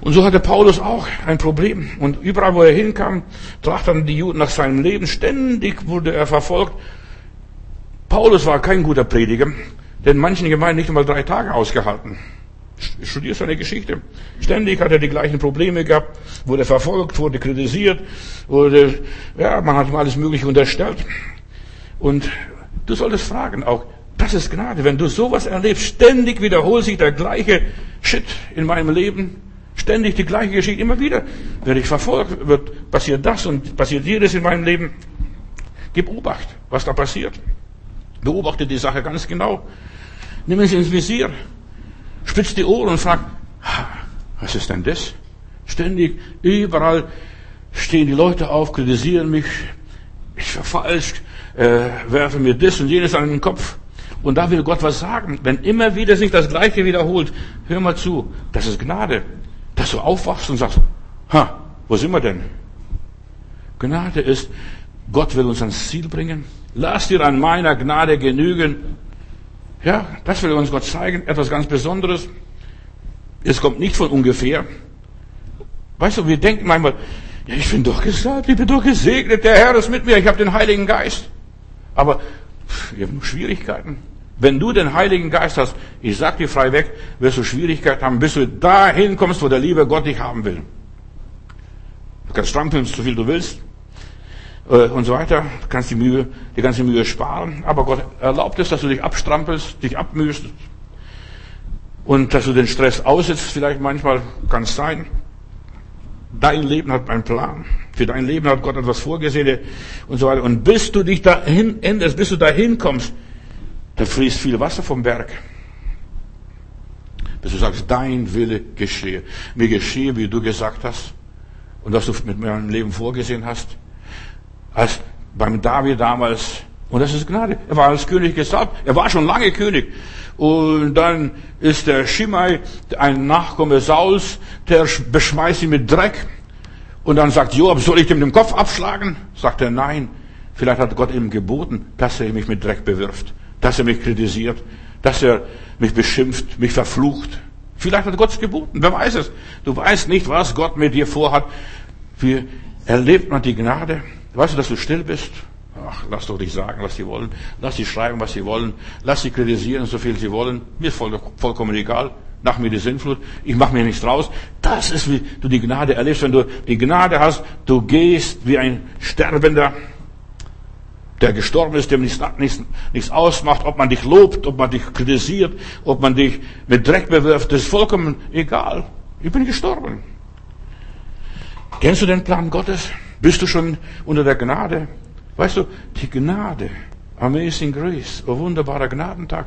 Und so hatte Paulus auch ein Problem. Und überall, wo er hinkam, trachteten die Juden nach seinem Leben. Ständig wurde er verfolgt. Paulus war kein guter Prediger, denn manchen Gemeinden nicht einmal drei Tage ausgehalten. Studier seine Geschichte. Ständig hat er die gleichen Probleme gehabt, wurde verfolgt, wurde kritisiert, wurde, ja, man hat ihm alles Mögliche unterstellt. Und du solltest fragen auch, das ist Gnade. Wenn du sowas erlebst, ständig wiederholt sich der gleiche Shit in meinem Leben. Ständig die gleiche Geschichte, immer wieder. Werde ich verfolgt, wird, passiert das und passiert jedes in meinem Leben. Gib Obacht, was da passiert. Beobachte die Sache ganz genau. Nimm es ins Visier. Spitz die Ohren und frag, was ist denn das? Ständig, überall stehen die Leute auf, kritisieren mich, ich verfalscht, äh, werfe mir das und jenes an den Kopf. Und da will Gott was sagen. Wenn immer wieder sich das Gleiche wiederholt, hör mal zu, das ist Gnade. Dass du aufwachst und sagst, ha, wo sind wir denn? Gnade ist, Gott will uns ans Ziel bringen. Lass dir an meiner Gnade genügen. Ja, das will uns Gott zeigen. Etwas ganz Besonderes. Es kommt nicht von ungefähr. Weißt du, wir denken manchmal, ja, ich bin doch gesagt, ich bin doch gesegnet, der Herr ist mit mir, ich habe den Heiligen Geist. Aber wir haben Schwierigkeiten. Wenn du den Heiligen Geist hast, ich sag dir frei weg, wirst du Schwierigkeiten haben, bis du dahin kommst, wo der liebe Gott dich haben will. Du kannst strampeln, so viel du willst, äh, und so weiter. Du kannst die Mühe, die ganze Mühe sparen. Aber Gott erlaubt es, dass du dich abstrampelst, dich abmühst. Und dass du den Stress aussetzt, vielleicht manchmal, kann es sein. Dein Leben hat einen Plan. Für dein Leben hat Gott etwas vorgesehen und so weiter. Und bis du dich dahin änderst, bis du dahin kommst, da fließt viel Wasser vom Berg. Bis du sagst, dein Wille geschehe. Mir geschehe, wie du gesagt hast. Und was du mit meinem Leben vorgesehen hast. Als beim David damals. Und das ist Gnade. Er war als König gesalbt. Er war schon lange König. Und dann ist der Schimei, ein Nachkomme Sauls, der beschmeißt ihn mit Dreck. Und dann sagt Joab, soll ich dem den Kopf abschlagen? Sagt er, nein. Vielleicht hat Gott ihm geboten, dass er mich mit Dreck bewirft dass er mich kritisiert, dass er mich beschimpft, mich verflucht. Vielleicht hat Gott es geboten, wer weiß es. Du weißt nicht, was Gott mit dir vorhat. Wie erlebt man die Gnade? Weißt du, dass du still bist? Ach, lass doch dich sagen, was sie wollen. Lass sie schreiben, was sie wollen. Lass sie kritisieren, so viel sie wollen. Mir ist voll, vollkommen egal. Nach mir die Sinnflut. Ich mache mir nichts draus. Das ist, wie du die Gnade erlebst. Wenn du die Gnade hast, du gehst wie ein Sterbender der gestorben ist, dem nichts, nichts, nichts ausmacht, ob man dich lobt, ob man dich kritisiert, ob man dich mit Dreck bewirft, das ist vollkommen egal. Ich bin gestorben. Kennst du den Plan Gottes? Bist du schon unter der Gnade? Weißt du, die Gnade, Amazing Grace, oh wunderbarer Gnadentag.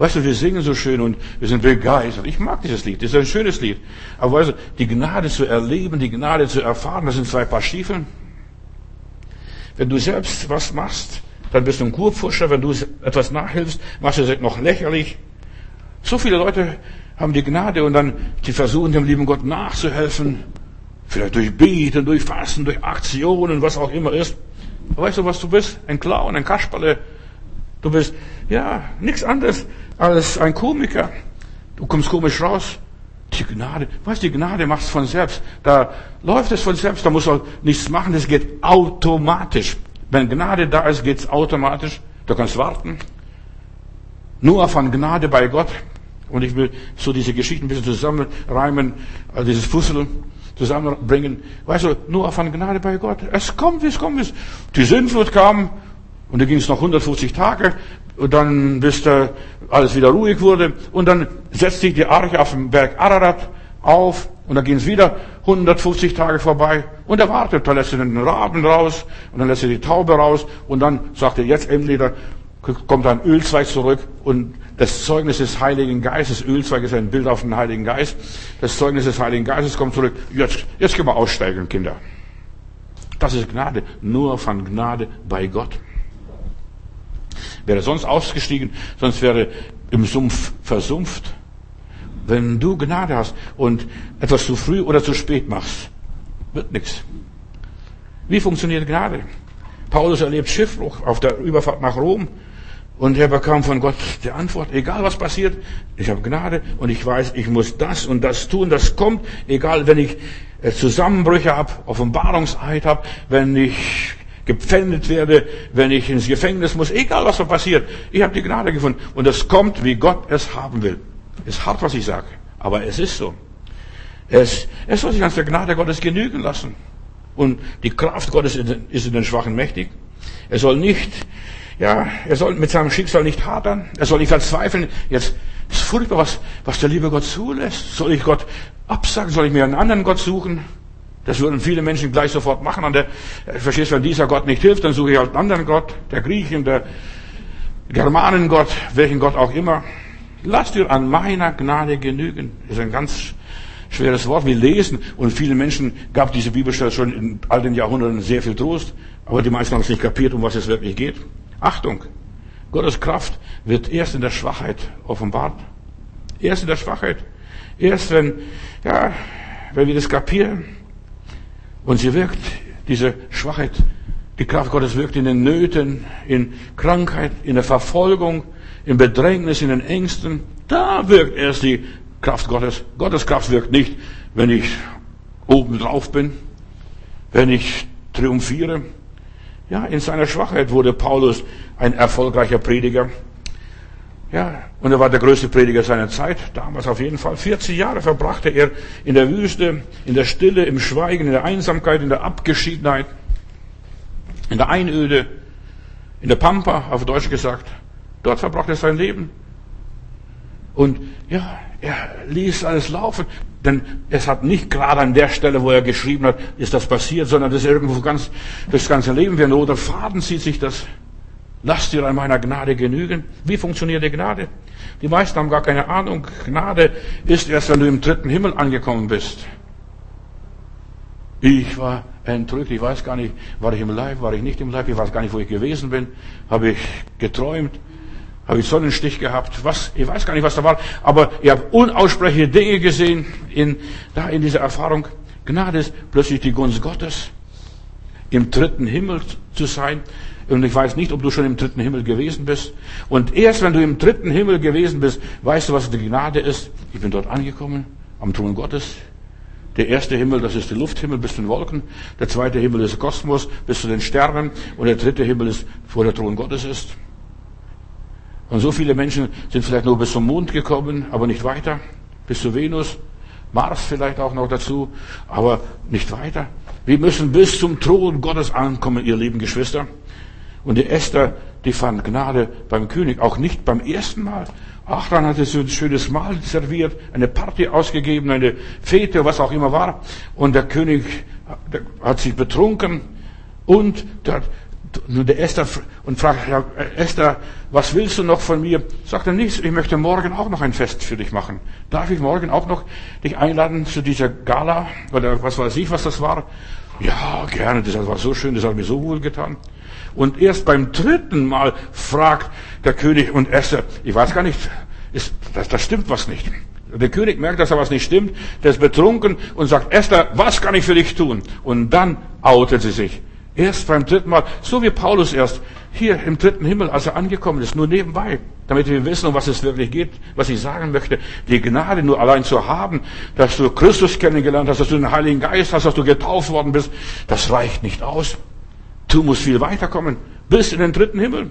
Weißt du, wir singen so schön und wir sind begeistert. Ich mag dieses Lied, das ist ein schönes Lied. Aber weißt du, die Gnade zu erleben, die Gnade zu erfahren, das sind zwei Paar Stiefeln. Wenn du selbst was machst, dann bist du ein Kurpfuscher. Wenn du etwas nachhilfst, machst du es noch lächerlich. So viele Leute haben die Gnade und dann, die versuchen dem lieben Gott nachzuhelfen. Vielleicht durch Beten, durch Fasten, durch Aktionen, was auch immer ist. weißt du, was du bist? Ein Clown, ein Kasperle. Du bist, ja, nichts anderes als ein Komiker. Du kommst komisch raus. Die Gnade, weißt du, die Gnade macht es von selbst. Da läuft es von selbst, da muss man nichts machen, das geht automatisch. Wenn Gnade da ist, geht's automatisch. Du kannst warten. Nur von Gnade bei Gott. Und ich will so diese Geschichten ein bisschen zusammenreimen, also dieses Puzzle zusammenbringen. Weißt du, nur von Gnade bei Gott. Es kommt, wie es kommt. Die Sinnflut kam Und dann ging es noch 150 Tage, und dann bis da alles wieder ruhig wurde. Und dann setzt sich die Arche auf dem Berg Ararat auf, und dann ging es wieder 150 Tage vorbei. Und er wartet, da lässt er den Raben raus, und dann lässt er die Taube raus, und dann sagt er, jetzt endlich, da kommt ein Ölzweig zurück, und das Zeugnis des Heiligen Geistes, Ölzweig ist ein Bild auf den Heiligen Geist, das Zeugnis des Heiligen Geistes kommt zurück, jetzt, jetzt können wir aussteigen, Kinder. Das ist Gnade, nur von Gnade bei Gott. Wäre sonst ausgestiegen, sonst wäre im Sumpf versumpft. Wenn du Gnade hast und etwas zu früh oder zu spät machst, wird nichts. Wie funktioniert Gnade? Paulus erlebt Schiffbruch auf der Überfahrt nach Rom und er bekam von Gott die Antwort, egal was passiert, ich habe Gnade und ich weiß, ich muss das und das tun, das kommt, egal wenn ich äh, Zusammenbrüche habe, Offenbarungseid habe, wenn ich gepfändet werde, wenn ich ins Gefängnis muss, egal was da passiert. Ich habe die Gnade gefunden. Und es kommt, wie Gott es haben will. Ist hart, was ich sage, aber es ist so. Es, es soll sich an der Gnade Gottes genügen lassen. Und die Kraft Gottes ist in den Schwachen mächtig. Er soll nicht, ja, er soll mit seinem Schicksal nicht hadern. Er soll nicht verzweifeln. Jetzt ist furchtbar, was, was der liebe Gott zulässt. Soll ich Gott absagen? Soll ich mir einen anderen Gott suchen? Das würden viele Menschen gleich sofort machen. Und der, verstehst, wenn dieser Gott nicht hilft, dann suche ich halt einen anderen Gott, der Griechen, der Germanengott, welchen Gott auch immer. Lass dir an meiner Gnade genügen. Das ist ein ganz schweres Wort. Wir lesen und viele Menschen gab diese Bibelstelle schon in all den Jahrhunderten sehr viel Trost, aber die meisten haben es nicht kapiert, um was es wirklich geht. Achtung! Gottes Kraft wird erst in der Schwachheit offenbart. Erst in der Schwachheit. Erst wenn, ja, wenn wir das kapieren, und sie wirkt, diese Schwachheit, die Kraft Gottes wirkt in den Nöten, in Krankheit, in der Verfolgung, in Bedrängnis, in den Ängsten. Da wirkt erst die Kraft Gottes. Gottes Kraft wirkt nicht, wenn ich oben drauf bin, wenn ich triumphiere. Ja, in seiner Schwachheit wurde Paulus ein erfolgreicher Prediger. Ja, und er war der größte Prediger seiner Zeit, damals auf jeden Fall. 40 Jahre verbrachte er in der Wüste, in der Stille, im Schweigen, in der Einsamkeit, in der Abgeschiedenheit, in der Einöde, in der Pampa, auf Deutsch gesagt. Dort verbrachte er sein Leben. Und ja, er ließ alles laufen, denn es hat nicht gerade an der Stelle, wo er geschrieben hat, ist das passiert, sondern das ist irgendwo ganz, das ganze Leben wie ein roter Faden zieht sich das Lass dir an meiner Gnade genügen. Wie funktioniert die Gnade? Die meisten haben gar keine Ahnung. Gnade ist erst, wenn du im dritten Himmel angekommen bist. Ich war entrückt. Ich weiß gar nicht, war ich im Leib, war ich nicht im Leib. Ich weiß gar nicht, wo ich gewesen bin. Habe ich geträumt? Habe ich Sonnenstich gehabt? Was? Ich weiß gar nicht, was da war. Aber ich habe unaussprechliche Dinge gesehen in, da in dieser Erfahrung. Gnade ist plötzlich die Gunst Gottes, im dritten Himmel zu sein. Und ich weiß nicht, ob du schon im dritten Himmel gewesen bist. Und erst wenn du im dritten Himmel gewesen bist, weißt du, was die Gnade ist. Ich bin dort angekommen, am Thron Gottes. Der erste Himmel, das ist der Lufthimmel bis zu den Wolken. Der zweite Himmel ist der Kosmos bis zu den Sternen. Und der dritte Himmel ist, wo der Thron Gottes ist. Und so viele Menschen sind vielleicht nur bis zum Mond gekommen, aber nicht weiter. Bis zu Venus. Mars vielleicht auch noch dazu, aber nicht weiter. Wir müssen bis zum Thron Gottes ankommen, ihr lieben Geschwister. Und die Esther, die fand Gnade beim König, auch nicht beim ersten Mal. Achran hatte so ein schönes Mahl serviert, eine Party ausgegeben, eine Fete, was auch immer war. Und der König hat sich betrunken und der, der Esther und fragt, ja, Esther, was willst du noch von mir? Sagt er nichts, ich möchte morgen auch noch ein Fest für dich machen. Darf ich morgen auch noch dich einladen zu dieser Gala? Oder was weiß ich, was das war? Ja, gerne, das war so schön, das hat mir so wohl getan. Und erst beim dritten Mal fragt der König und Esther, ich weiß gar nicht, ist, das, das stimmt was nicht. Der König merkt, dass da was nicht stimmt, der ist betrunken und sagt, Esther, was kann ich für dich tun? Und dann outet sie sich. Erst beim dritten Mal, so wie Paulus erst hier im dritten Himmel, als er angekommen ist, nur nebenbei, damit wir wissen, um was es wirklich geht, was ich sagen möchte. Die Gnade nur allein zu haben, dass du Christus kennengelernt hast, dass du den Heiligen Geist hast, dass du getauft worden bist, das reicht nicht aus. Du musst viel weiterkommen, bis in den dritten Himmel.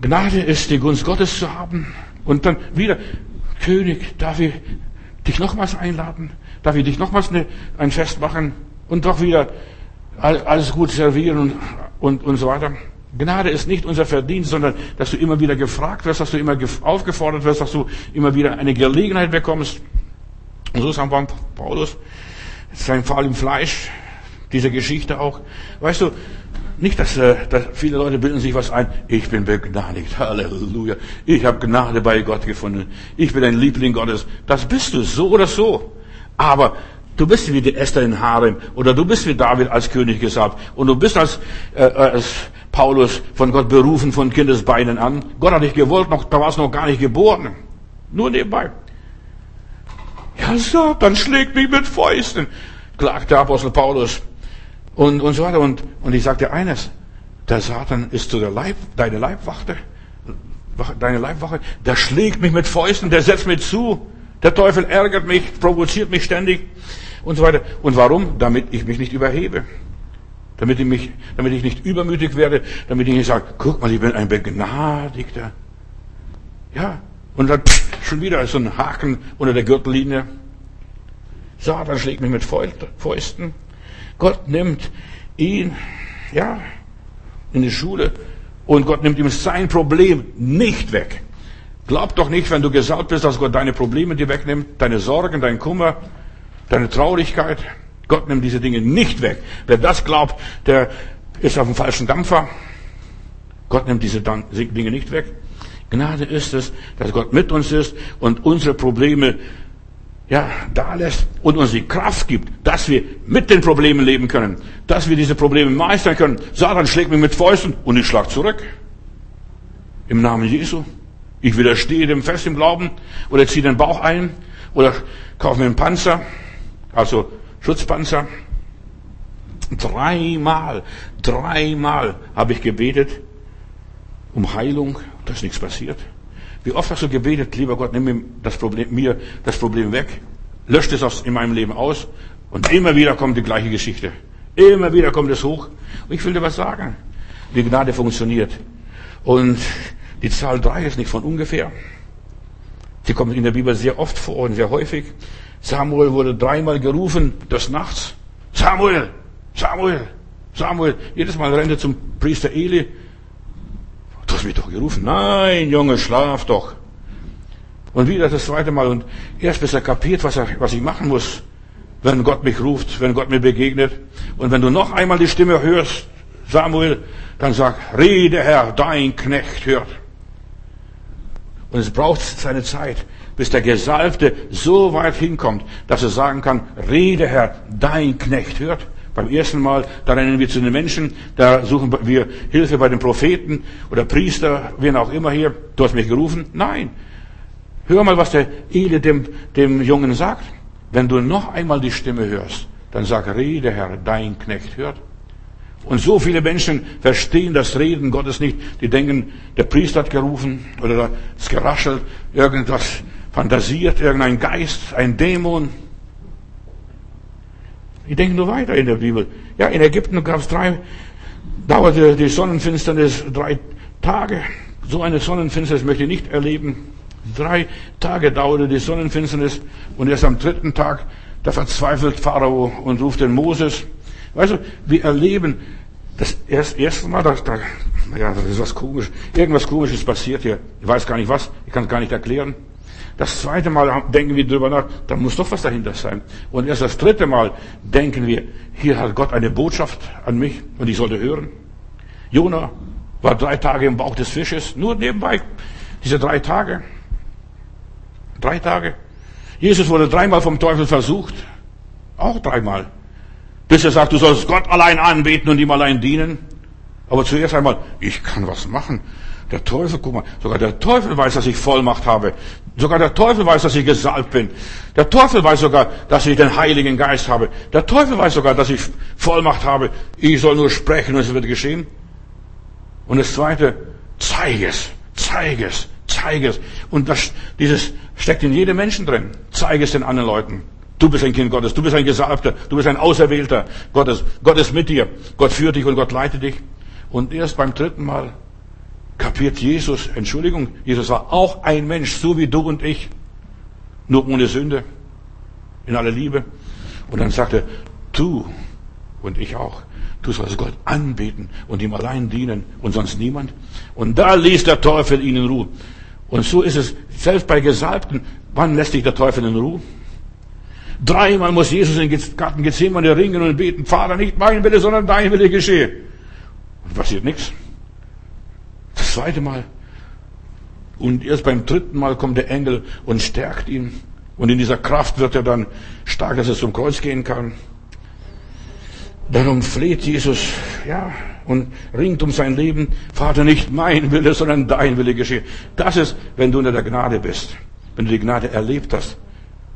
Gnade ist die Gunst Gottes zu haben. Und dann wieder, König, darf ich dich nochmals einladen? Darf ich dich nochmals eine, ein Fest machen? Und doch wieder alles gut servieren und, und, und so weiter. Gnade ist nicht unser Verdienst, sondern dass du immer wieder gefragt wirst, dass du immer aufgefordert wirst, dass du immer wieder eine Gelegenheit bekommst. Und so sagt Paulus, sein Fall im Fleisch, diese Geschichte auch. Weißt du, nicht, dass, äh, dass viele Leute bilden sich was ein. Ich bin begnadigt. Halleluja. Ich habe Gnade bei Gott gefunden. Ich bin ein Liebling Gottes. Das bist du, so oder so. Aber du bist wie die Esther in Harem oder du bist wie David als König gesagt und du bist als, äh, als Paulus von Gott berufen von Kindesbeinen an. Gott hat dich gewollt, noch, da warst du noch gar nicht geboren. Nur nebenbei. Ja, Satan schlägt mich mit Fäusten, klagt der Apostel Paulus. Und, und so weiter. Und, und ich sagte eines, der Satan ist zu der Leib, deine Leibwache, deine Leibwache, der schlägt mich mit Fäusten, der setzt mir zu. Der Teufel ärgert mich, provoziert mich ständig und so weiter. Und warum? Damit ich mich nicht überhebe. Damit ich, mich, damit ich nicht übermütig werde, damit ich nicht sage, guck mal, ich bin ein Begnadigter. Ja, und dann pff, schon wieder so ein Haken unter der Gürtellinie. Satan schlägt mich mit Fäusten. Gott nimmt ihn, ja, in die Schule und Gott nimmt ihm sein Problem nicht weg. Glaub doch nicht, wenn du gesagt bist, dass Gott deine Probleme dir wegnimmt, deine Sorgen, dein Kummer, deine Traurigkeit. Gott nimmt diese Dinge nicht weg. Wer das glaubt, der ist auf dem falschen Dampfer. Gott nimmt diese Dinge nicht weg. Gnade ist es, dass Gott mit uns ist und unsere Probleme ja, da lässt und uns die Kraft gibt, dass wir mit den Problemen leben können, dass wir diese Probleme meistern können. Satan schlägt mich mit Fäusten und ich schlag zurück. Im Namen Jesu. Ich widerstehe dem fest im Glauben oder ziehe den Bauch ein oder kaufe mir einen Panzer, also Schutzpanzer. Dreimal, dreimal habe ich gebetet um Heilung, da ist nichts passiert. Wie oft hast du gebetet, lieber Gott, nimm mir das Problem, mir das Problem weg, löscht es aus, in meinem Leben aus und immer wieder kommt die gleiche Geschichte. Immer wieder kommt es hoch. Und ich will dir was sagen, wie Gnade funktioniert. Und die Zahl drei ist nicht von ungefähr. Sie kommt in der Bibel sehr oft vor und sehr häufig. Samuel wurde dreimal gerufen des Nachts. Samuel, Samuel, Samuel. Jedes Mal rennt er zum Priester Eli hast mich doch gerufen. Nein, Junge, schlaf doch. Und wieder das zweite Mal. Und erst bis er kapiert, was, er, was ich machen muss, wenn Gott mich ruft, wenn Gott mir begegnet. Und wenn du noch einmal die Stimme hörst, Samuel, dann sag, rede Herr, dein Knecht hört. Und es braucht seine Zeit, bis der Gesalbte so weit hinkommt, dass er sagen kann, rede Herr, dein Knecht hört. Beim ersten Mal, da rennen wir zu den Menschen, da suchen wir Hilfe bei den Propheten oder Priester, wen auch immer hier. Du hast mich gerufen. Nein. Hör mal, was der Eli dem, dem Jungen sagt. Wenn du noch einmal die Stimme hörst, dann sag, rede Herr, dein Knecht hört. Und so viele Menschen verstehen das Reden Gottes nicht. Die denken, der Priester hat gerufen oder es geraschelt, irgendwas fantasiert, irgendein Geist, ein Dämon. Ich denke nur weiter in der Bibel. Ja, in Ägypten gab es drei, dauerte die Sonnenfinsternis drei Tage. So eine Sonnenfinsternis möchte ich nicht erleben. Drei Tage dauerte die Sonnenfinsternis und erst am dritten Tag, da verzweifelt Pharao und ruft den Moses. Weißt du, wir erleben das erst, erste Mal, da, da, ja, das ist was komisch. Irgendwas komisches passiert hier. Ich weiß gar nicht was. Ich kann es gar nicht erklären. Das zweite Mal denken wir darüber nach, da muss doch was dahinter sein. Und erst das dritte Mal denken wir, hier hat Gott eine Botschaft an mich und ich sollte hören. Jona war drei Tage im Bauch des Fisches, nur nebenbei. Diese drei Tage. Drei Tage. Jesus wurde dreimal vom Teufel versucht. Auch dreimal. Bis er sagt, du sollst Gott allein anbeten und ihm allein dienen. Aber zuerst einmal, ich kann was machen. Der Teufel, guck mal, sogar der Teufel weiß, dass ich Vollmacht habe. Sogar der Teufel weiß, dass ich gesalbt bin. Der Teufel weiß sogar, dass ich den Heiligen Geist habe. Der Teufel weiß sogar, dass ich Vollmacht habe. Ich soll nur sprechen und es wird geschehen. Und das zweite, zeige es, zeige es, zeige es. Und das, dieses steckt in jedem Menschen drin. Zeige es den anderen Leuten. Du bist ein Kind Gottes, du bist ein Gesalbter, du bist ein Auserwählter Gottes. Gott ist mit dir. Gott führt dich und Gott leitet dich. Und erst beim dritten Mal kapiert Jesus, Entschuldigung, Jesus war auch ein Mensch, so wie du und ich, nur ohne Sünde, in aller Liebe. Und dann sagte, du und ich auch, Du sollst Gott anbeten und ihm allein dienen und sonst niemand. Und da ließ der Teufel ihn in Ruhe. Und so ist es selbst bei Gesalbten. Wann lässt dich der Teufel in Ruhe? Dreimal muss Jesus in den Garten Gethsemane ringen und beten, Vater, nicht mein Wille, sondern dein Wille geschehe. Und passiert nichts. Zweite Mal. Und erst beim dritten Mal kommt der Engel und stärkt ihn. Und in dieser Kraft wird er dann stark, dass er zum Kreuz gehen kann. Darum fleht Jesus, ja, und ringt um sein Leben. Vater, nicht mein Wille, sondern dein Wille geschehe. Das ist, wenn du unter der Gnade bist. Wenn du die Gnade erlebt hast.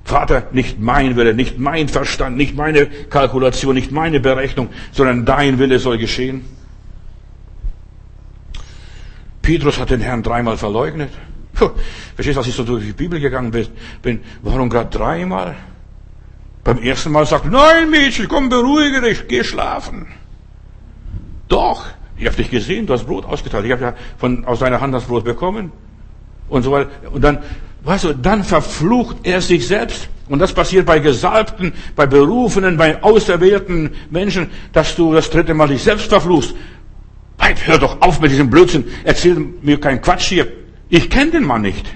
Vater, nicht mein Wille, nicht mein Verstand, nicht meine Kalkulation, nicht meine Berechnung, sondern dein Wille soll geschehen. Petrus hat den Herrn dreimal verleugnet. Puh, verstehst du, als ich so durch die Bibel gegangen bin? Warum gerade dreimal? Beim ersten Mal sagt, nein Mädchen, komm, beruhige dich, geh schlafen. Doch, ich habe dich gesehen, du hast Brot ausgeteilt. Ich habe ja von, aus deiner Hand das Brot bekommen. Und so weiter. Und dann Weißt du, dann verflucht er sich selbst. Und das passiert bei Gesalbten, bei Berufenen, bei auserwählten Menschen, dass du das dritte Mal dich selbst verfluchst. Weib, hör doch auf mit diesem Blödsinn. Erzähl mir keinen Quatsch hier. Ich kenne den Mann nicht,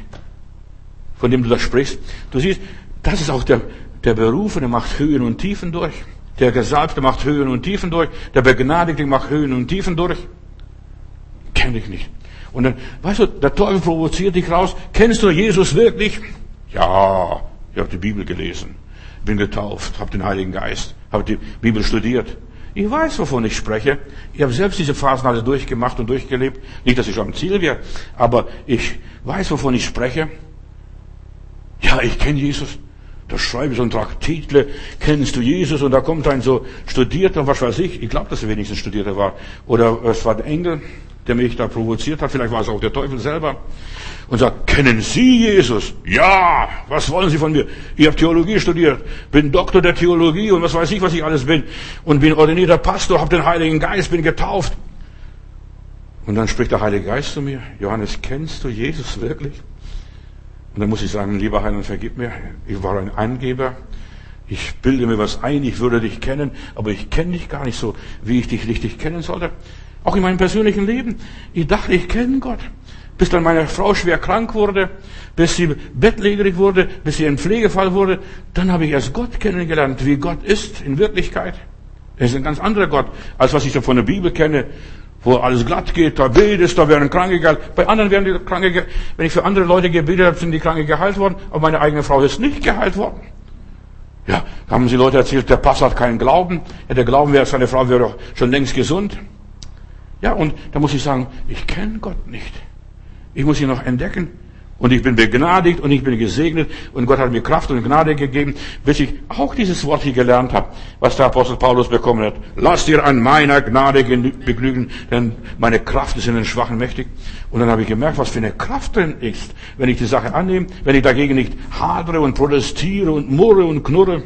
von dem du da sprichst. Du siehst, das ist auch der, der Berufene macht Höhen und Tiefen durch. Der Gesalbte macht Höhen und Tiefen durch. Der Begnadigte macht Höhen und Tiefen durch. Kenne ich nicht. Und dann, weißt du, der Teufel provoziert dich raus. Kennst du Jesus wirklich? Ja, ich habe die Bibel gelesen, bin getauft, habe den Heiligen Geist, habe die Bibel studiert. Ich weiß, wovon ich spreche. Ich habe selbst diese Phasen alle durchgemacht und durchgelebt. Nicht, dass ich am Ziel wäre, aber ich weiß, wovon ich spreche. Ja, ich kenne Jesus. Da schreibe ich so einen Titel, kennst du Jesus? Und da kommt ein so Studierter, was weiß ich, ich glaube, dass er wenigstens Studierter war. Oder es war der Engel, der mich da provoziert hat, vielleicht war es auch der Teufel selber, und sagt, kennen Sie Jesus? Ja, was wollen Sie von mir? Ich habe Theologie studiert, bin Doktor der Theologie und was weiß ich, was ich alles bin, und bin ordinierter Pastor, habe den Heiligen Geist, bin getauft. Und dann spricht der Heilige Geist zu mir, Johannes, kennst du Jesus wirklich? Und dann muss ich sagen, lieber Heiland, vergib mir, ich war ein Angeber, ich bilde mir was ein, ich würde dich kennen, aber ich kenne dich gar nicht so, wie ich dich richtig kennen sollte. Auch in meinem persönlichen Leben. Ich dachte, ich kenne Gott. Bis dann meine Frau schwer krank wurde, bis sie bettlägerig wurde, bis sie ein Pflegefall wurde, dann habe ich erst Gott kennengelernt, wie Gott ist in Wirklichkeit. Er ist ein ganz anderer Gott, als was ich so von der Bibel kenne, wo alles glatt geht, da betest, da werden Kranke geheilt. Bei anderen werden die Kranke, wenn ich für andere Leute gebetet habe, sind die Kranke geheilt worden, aber meine eigene Frau ist nicht geheilt worden. Ja, haben sie Leute erzählt, der Pass hat keinen Glauben. Ja, der Glauben wäre, seine Frau wäre doch schon längst gesund. Ja, und da muss ich sagen, ich kenne Gott nicht. Ich muss ihn noch entdecken. Und ich bin begnadigt und ich bin gesegnet und Gott hat mir Kraft und Gnade gegeben, bis ich auch dieses Wort hier gelernt habe, was der Apostel Paulus bekommen hat. Lass dir an meiner Gnade begnügen, denn meine Kraft ist in den Schwachen mächtig. Und dann habe ich gemerkt, was für eine Kraft drin ist, wenn ich die Sache annehme, wenn ich dagegen nicht hadere und protestiere und murre und knurre.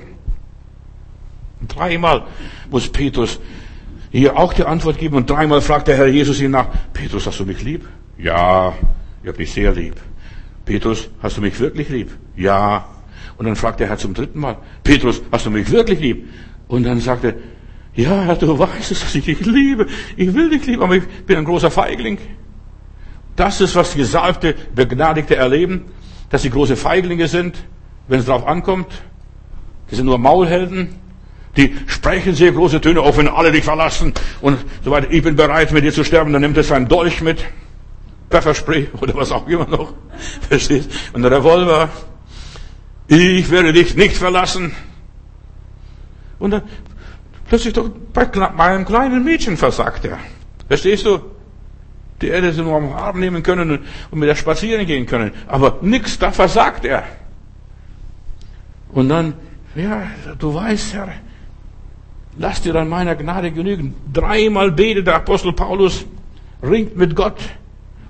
Dreimal muss Petrus hier auch die Antwort geben und dreimal fragt der Herr Jesus ihn nach, Petrus, hast du mich lieb? Ja, ich habe dich sehr lieb. Petrus, hast du mich wirklich lieb? Ja. Und dann fragt der Herr zum dritten Mal, Petrus, hast du mich wirklich lieb? Und dann sagt er, ja, du weißt es, dass ich dich liebe. Ich will dich lieben, aber ich bin ein großer Feigling. Das ist, was Gesalbte, Begnadigte erleben, dass sie große Feiglinge sind, wenn es darauf ankommt. Die sind nur Maulhelden. Die sprechen sehr große Töne, auch wenn alle dich verlassen und so weiter. Ich bin bereit, mit dir zu sterben. Dann nimmt er seinen Dolch mit, Pfefferspray oder was auch immer noch. Verstehst? Und Revolver. Ich werde dich nicht verlassen. Und dann plötzlich doch bei, bei einem kleinen Mädchen versagt er. Verstehst du? Die hätte sie nur am Arm nehmen können und mit der spazieren gehen können. Aber nix, da versagt er. Und dann, ja, du weißt, Herr, Lass dir an meiner Gnade genügen. Dreimal betet der Apostel Paulus, ringt mit Gott.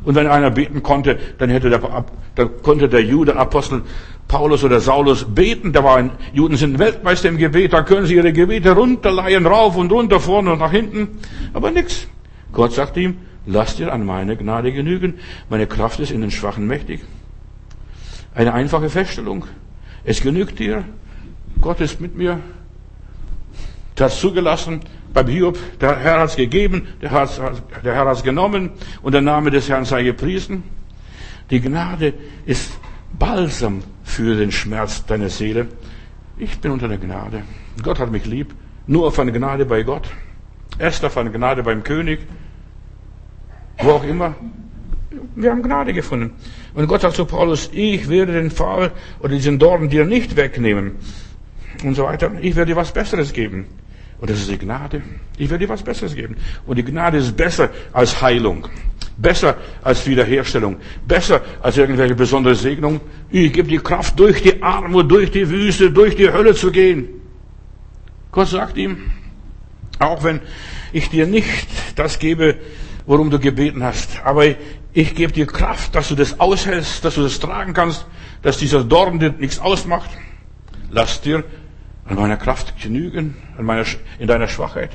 Und wenn einer beten konnte, dann hätte der, dann konnte der Jude Apostel Paulus oder Saulus beten. Da waren Juden sind Weltmeister im Gebet. Da können sie ihre Gebete runterleihen, rauf und runter, vorne und nach hinten. Aber nix. Gott sagt ihm, lass dir an meine Gnade genügen. Meine Kraft ist in den Schwachen mächtig. Eine einfache Feststellung. Es genügt dir. Gott ist mit mir. Du hast zugelassen, beim Hiob, der Herr hat es gegeben, der, hat's, der Herr hat es genommen und der Name des Herrn sei gepriesen. Die Gnade ist Balsam für den Schmerz deiner Seele. Ich bin unter der Gnade. Gott hat mich lieb. Nur auf eine Gnade bei Gott. Erst auf eine Gnade beim König. Wo auch immer. Wir haben Gnade gefunden. Und Gott sagt zu Paulus, ich werde den Pfahl oder diesen Dorn dir nicht wegnehmen. Und so weiter. Ich werde dir was Besseres geben. Und das ist die Gnade. Ich werde dir was Besseres geben. Und die Gnade ist besser als Heilung. Besser als Wiederherstellung. Besser als irgendwelche besondere Segnung. Ich gebe dir Kraft, durch die Armut, durch die Wüste, durch die Hölle zu gehen. Gott sagt ihm, auch wenn ich dir nicht das gebe, worum du gebeten hast, aber ich gebe dir Kraft, dass du das aushältst, dass du das tragen kannst, dass dieser Dorn dir nichts ausmacht. Lass dir an meiner Kraft genügen, an meiner, in deiner Schwachheit.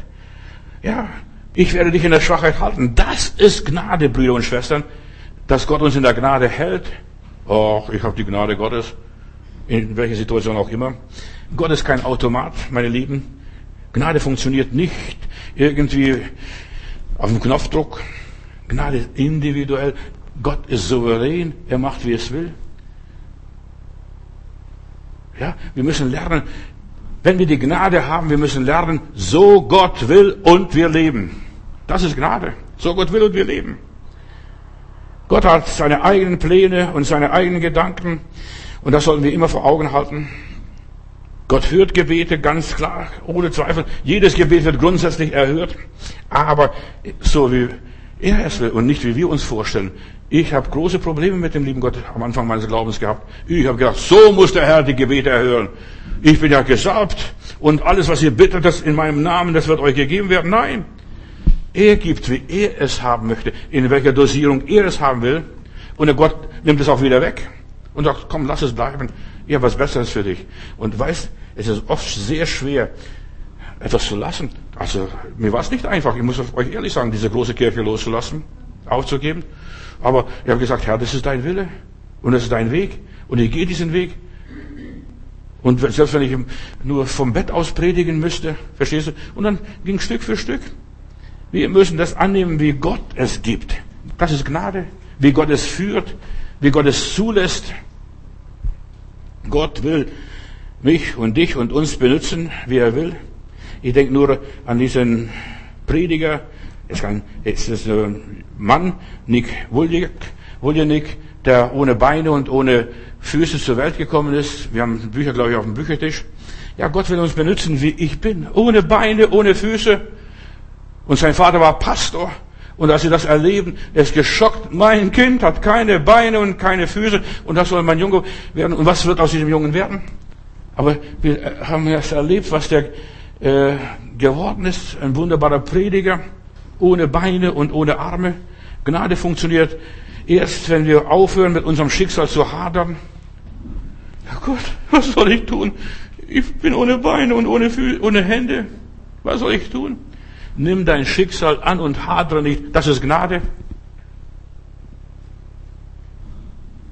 Ja, ich werde dich in der Schwachheit halten. Das ist Gnade, Brüder und Schwestern, dass Gott uns in der Gnade hält. Och, ich habe die Gnade Gottes, in welcher Situation auch immer. Gott ist kein Automat, meine Lieben. Gnade funktioniert nicht irgendwie auf dem Knopfdruck. Gnade ist individuell. Gott ist souverän. Er macht, wie es will. Ja, wir müssen lernen, wenn wir die Gnade haben, wir müssen lernen, so Gott will und wir leben. Das ist Gnade. So Gott will und wir leben. Gott hat seine eigenen Pläne und seine eigenen Gedanken und das sollten wir immer vor Augen halten. Gott hört Gebete ganz klar, ohne Zweifel. Jedes Gebet wird grundsätzlich erhört, aber so wie er es will und nicht wie wir uns vorstellen. Ich habe große Probleme mit dem lieben Gott am Anfang meines Glaubens gehabt. Ich habe gedacht, so muss der Herr die Gebete erhören. Ich bin ja gesalbt und alles, was ihr bittet, das in meinem Namen, das wird euch gegeben werden. Nein. Er gibt, wie er es haben möchte, in welcher Dosierung er es haben will. Und der Gott nimmt es auch wieder weg und sagt, komm, lass es bleiben. Ich habe was Besseres für dich. Und weißt, es ist oft sehr schwer, etwas zu lassen. Also, mir war es nicht einfach. Ich muss euch ehrlich sagen, diese große Kirche loszulassen, aufzugeben. Aber ich habe gesagt, Herr, das ist dein Wille. Und das ist dein Weg. Und ich gehe diesen Weg. Und selbst wenn ich nur vom Bett aus predigen müsste, verstehst du? Und dann ging Stück für Stück. Wir müssen das annehmen, wie Gott es gibt. Das ist Gnade. Wie Gott es führt, wie Gott es zulässt. Gott will mich und dich und uns benutzen, wie er will. Ich denke nur an diesen Prediger, es, ist ein Mann, Nick Wuljanik, der ohne Beine und ohne Füße zur Welt gekommen ist. Wir haben Bücher, glaube ich, auf dem Büchertisch. Ja, Gott will uns benutzen, wie ich bin. Ohne Beine, ohne Füße. Und sein Vater war Pastor. Und als sie das erleben, er ist geschockt. Mein Kind hat keine Beine und keine Füße. Und das soll mein Junge werden. Und was wird aus diesem Jungen werden? Aber wir haben erst erlebt, was der äh, geworden ist. Ein wunderbarer Prediger. Ohne Beine und ohne Arme. Gnade funktioniert erst, wenn wir aufhören, mit unserem Schicksal zu hadern. Ja Gott, was soll ich tun? Ich bin ohne Beine und ohne, Fü ohne Hände. Was soll ich tun? Nimm dein Schicksal an und hadere nicht. Das ist Gnade.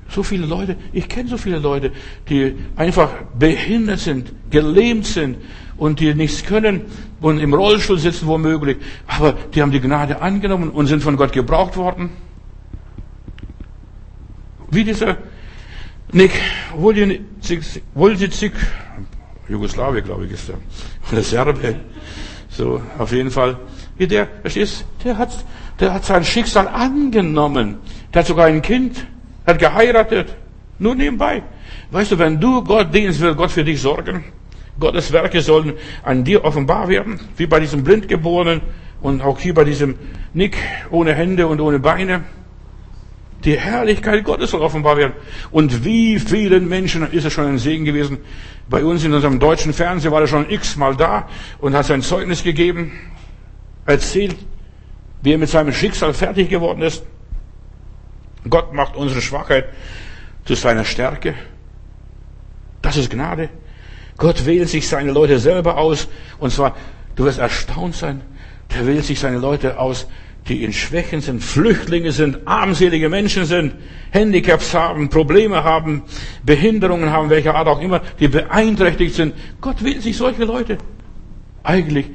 So viele Leute, ich kenne so viele Leute, die einfach behindert sind, gelähmt sind und die nichts können und im Rollstuhl sitzen womöglich. Aber die haben die Gnade angenommen und sind von Gott gebraucht worden. Wie dieser Nick Vuljicic, Jugoslawier, glaube ich, ist er, oder Serbe, so, auf jeden Fall. Wie der, verstehst der hat, der hat sein Schicksal angenommen. Der hat sogar ein Kind, hat geheiratet. Nur nebenbei. Weißt du, wenn du Gott dienst, wird Gott für dich sorgen. Gottes Werke sollen an dir offenbar werden, wie bei diesem Blindgeborenen und auch hier bei diesem Nick ohne Hände und ohne Beine. Die Herrlichkeit Gottes soll offenbar werden. Und wie vielen Menschen ist es schon ein Segen gewesen. Bei uns in unserem deutschen Fernsehen war er schon x-mal da und hat sein Zeugnis gegeben, erzählt, wie er mit seinem Schicksal fertig geworden ist. Gott macht unsere Schwachheit zu seiner Stärke. Das ist Gnade. Gott wählt sich seine Leute selber aus. Und zwar, du wirst erstaunt sein, der wählt sich seine Leute aus, die in Schwächen sind, Flüchtlinge sind, armselige Menschen sind, Handicaps haben, Probleme haben, Behinderungen haben, welcher Art auch immer, die beeinträchtigt sind. Gott wählt sich solche Leute. Eigentlich,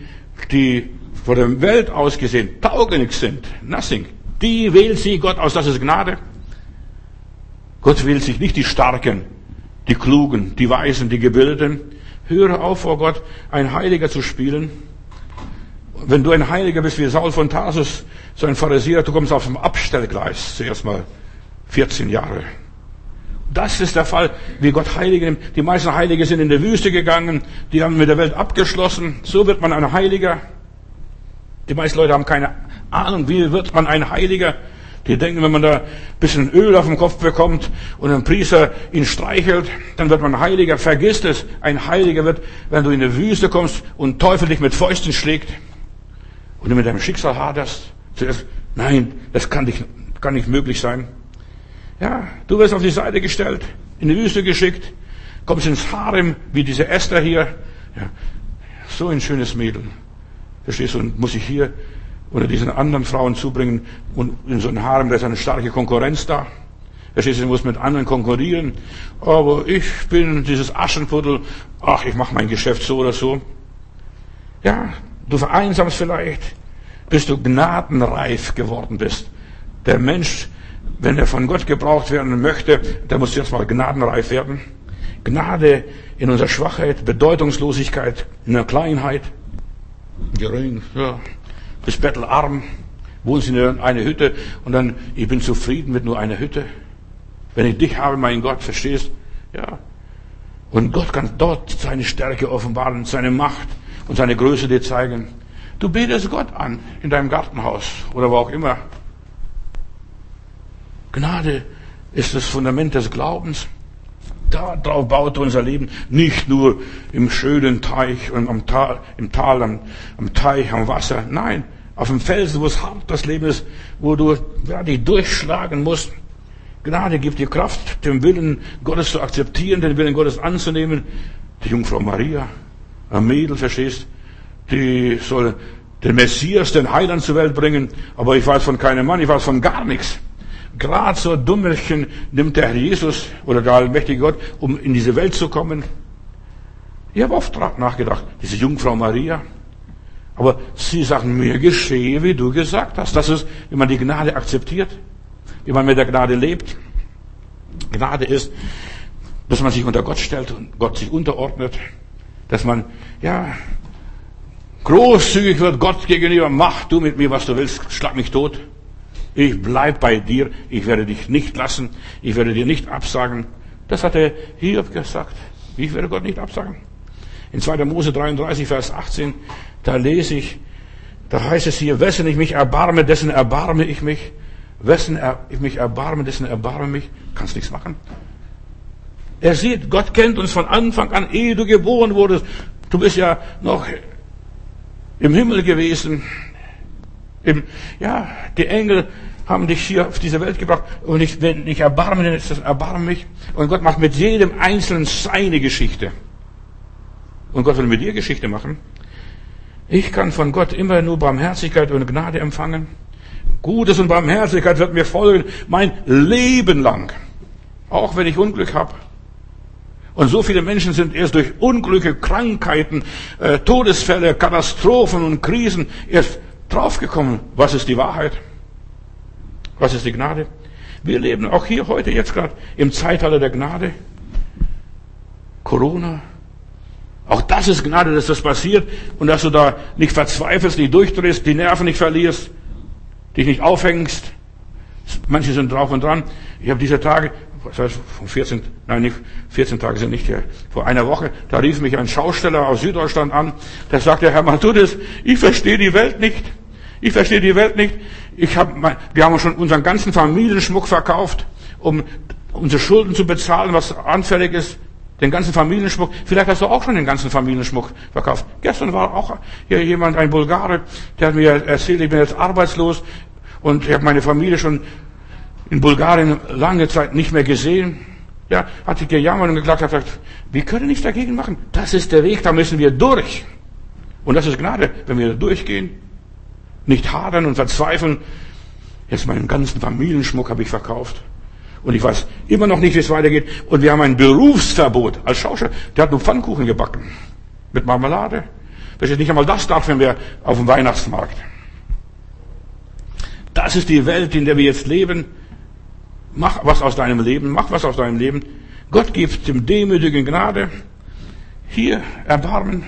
die vor der Welt ausgesehen tauglich sind, nothing, die wählt sie Gott aus, das ist Gnade. Gott wählt sich nicht die Starken, die Klugen, die Weisen, die Gebildeten. Höre auf vor Gott, ein Heiliger zu spielen. Wenn du ein Heiliger bist wie Saul von Tarsus, so ein Pharisäer, du kommst auf dem Abstellgleis zuerst mal 14 Jahre. Das ist der Fall, wie Gott Heilige nimmt. Die meisten Heilige sind in die Wüste gegangen, die haben mit der Welt abgeschlossen. So wird man ein Heiliger. Die meisten Leute haben keine Ahnung, wie wird man ein Heiliger. Die denken, wenn man da ein bisschen Öl auf dem Kopf bekommt und ein Priester ihn streichelt, dann wird man Heiliger. Vergiss es, ein Heiliger wird, wenn du in die Wüste kommst und Teufel dich mit Fäusten schlägt und du mit deinem Schicksal haderst. Zuerst, nein, das kann nicht, kann nicht möglich sein. Ja, du wirst auf die Seite gestellt, in die Wüste geschickt, kommst ins Harem, wie diese Esther hier. Ja, so ein schönes Mädel. Verstehst du? Und muss ich hier oder diesen anderen Frauen zubringen und in so einem Harem, da ist eine starke Konkurrenz da. Verstehst du, du musst mit anderen konkurrieren. Aber ich bin dieses Aschenputtel, ach, ich mache mein Geschäft so oder so. Ja, du vereinsamst vielleicht, bis du gnadenreif geworden bist. Der Mensch wenn er von Gott gebraucht werden möchte, dann muss er erstmal gnadenreif werden. Gnade in unserer Schwachheit, Bedeutungslosigkeit, in der Kleinheit, gering, ja, bist bettelarm, wohnst in einer Hütte und dann, ich bin zufrieden mit nur einer Hütte. Wenn ich dich habe, mein Gott, verstehst? Ja. Und Gott kann dort seine Stärke offenbaren, seine Macht und seine Größe dir zeigen. Du betest Gott an in deinem Gartenhaus oder wo auch immer. Gnade ist das Fundament des Glaubens. Darauf baut unser Leben nicht nur im schönen Teich und am Tal, im Tal, am, am Teich, am Wasser. Nein, auf dem Felsen, wo es hart das Leben ist, wo du ja, dich durchschlagen musst. Gnade gibt dir Kraft, den Willen Gottes zu akzeptieren, den Willen Gottes anzunehmen. Die Jungfrau Maria, Mädel, verstehst, die soll den Messias, den Heiland zur Welt bringen, aber ich weiß von keinem Mann, ich weiß von gar nichts. Gerade so Dummelchen nimmt der Herr Jesus oder der allmächtige Gott, um in diese Welt zu kommen. Ich habe oft nachgedacht, diese Jungfrau Maria. Aber sie sagen, mir geschehe, wie du gesagt hast. Das ist, wie man die Gnade akzeptiert, wie man mit der Gnade lebt. Gnade ist, dass man sich unter Gott stellt und Gott sich unterordnet, dass man, ja, großzügig wird Gott gegenüber, mach du mit mir, was du willst, schlag mich tot. Ich bleib bei dir, ich werde dich nicht lassen, ich werde dir nicht absagen. Das hat der Hiob gesagt. Ich werde Gott nicht absagen. In 2. Mose 33, Vers 18, da lese ich, da heißt es hier, wessen ich mich erbarme, dessen erbarme ich mich. Wessen ich mich erbarme, dessen erbarme mich. Kannst nichts machen. Er sieht, Gott kennt uns von Anfang an, ehe du geboren wurdest. Du bist ja noch im Himmel gewesen. Im, ja, die Engel haben dich hier auf diese Welt gebracht und ich, wenn ich erbarme, dann ist das erbarme mich. Und Gott macht mit jedem Einzelnen seine Geschichte. Und Gott will mit dir Geschichte machen. Ich kann von Gott immer nur Barmherzigkeit und Gnade empfangen. Gutes und Barmherzigkeit wird mir folgen mein Leben lang. Auch wenn ich Unglück habe. Und so viele Menschen sind erst durch Unglücke, Krankheiten, äh, Todesfälle, Katastrophen und Krisen erst draufgekommen, was ist die Wahrheit? Was ist die Gnade? Wir leben auch hier heute jetzt gerade im Zeitalter der Gnade. Corona. Auch das ist Gnade, dass das passiert und dass du da nicht verzweifelst, nicht durchdrehst, die Nerven nicht verlierst, dich nicht aufhängst. Manche sind drauf und dran. Ich habe diese Tage, was heißt, von 14, nein, nicht, 14 Tage sind nicht hier, vor einer Woche, da rief mich ein Schausteller aus Süddeutschland an, der sagte, Herr Matudis, ich verstehe die Welt nicht. Ich verstehe die Welt nicht. Ich hab, wir haben schon unseren ganzen Familienschmuck verkauft, um unsere Schulden zu bezahlen, was anfällig ist. Den ganzen Familienschmuck. Vielleicht hast du auch schon den ganzen Familienschmuck verkauft. Gestern war auch hier jemand, ein Bulgare, der hat mir erzählt, ich bin jetzt arbeitslos und ich habe meine Familie schon in Bulgarien lange Zeit nicht mehr gesehen. Ja, hat sich gejammert und geklagt, hat gesagt, wir können nichts dagegen machen. Das ist der Weg, da müssen wir durch. Und das ist Gnade, wenn wir durchgehen. Nicht hadern und verzweifeln. Jetzt meinen ganzen Familienschmuck habe ich verkauft. Und ich weiß immer noch nicht, wie es weitergeht. Und wir haben ein Berufsverbot als Schauspieler. Der hat nur Pfannkuchen gebacken. Mit Marmelade. Versteht nicht einmal das darf wir auf dem Weihnachtsmarkt. Das ist die Welt, in der wir jetzt leben. Mach was aus deinem Leben, mach was aus deinem Leben. Gott gibt dem Demütigen Gnade. Hier Erbarmen.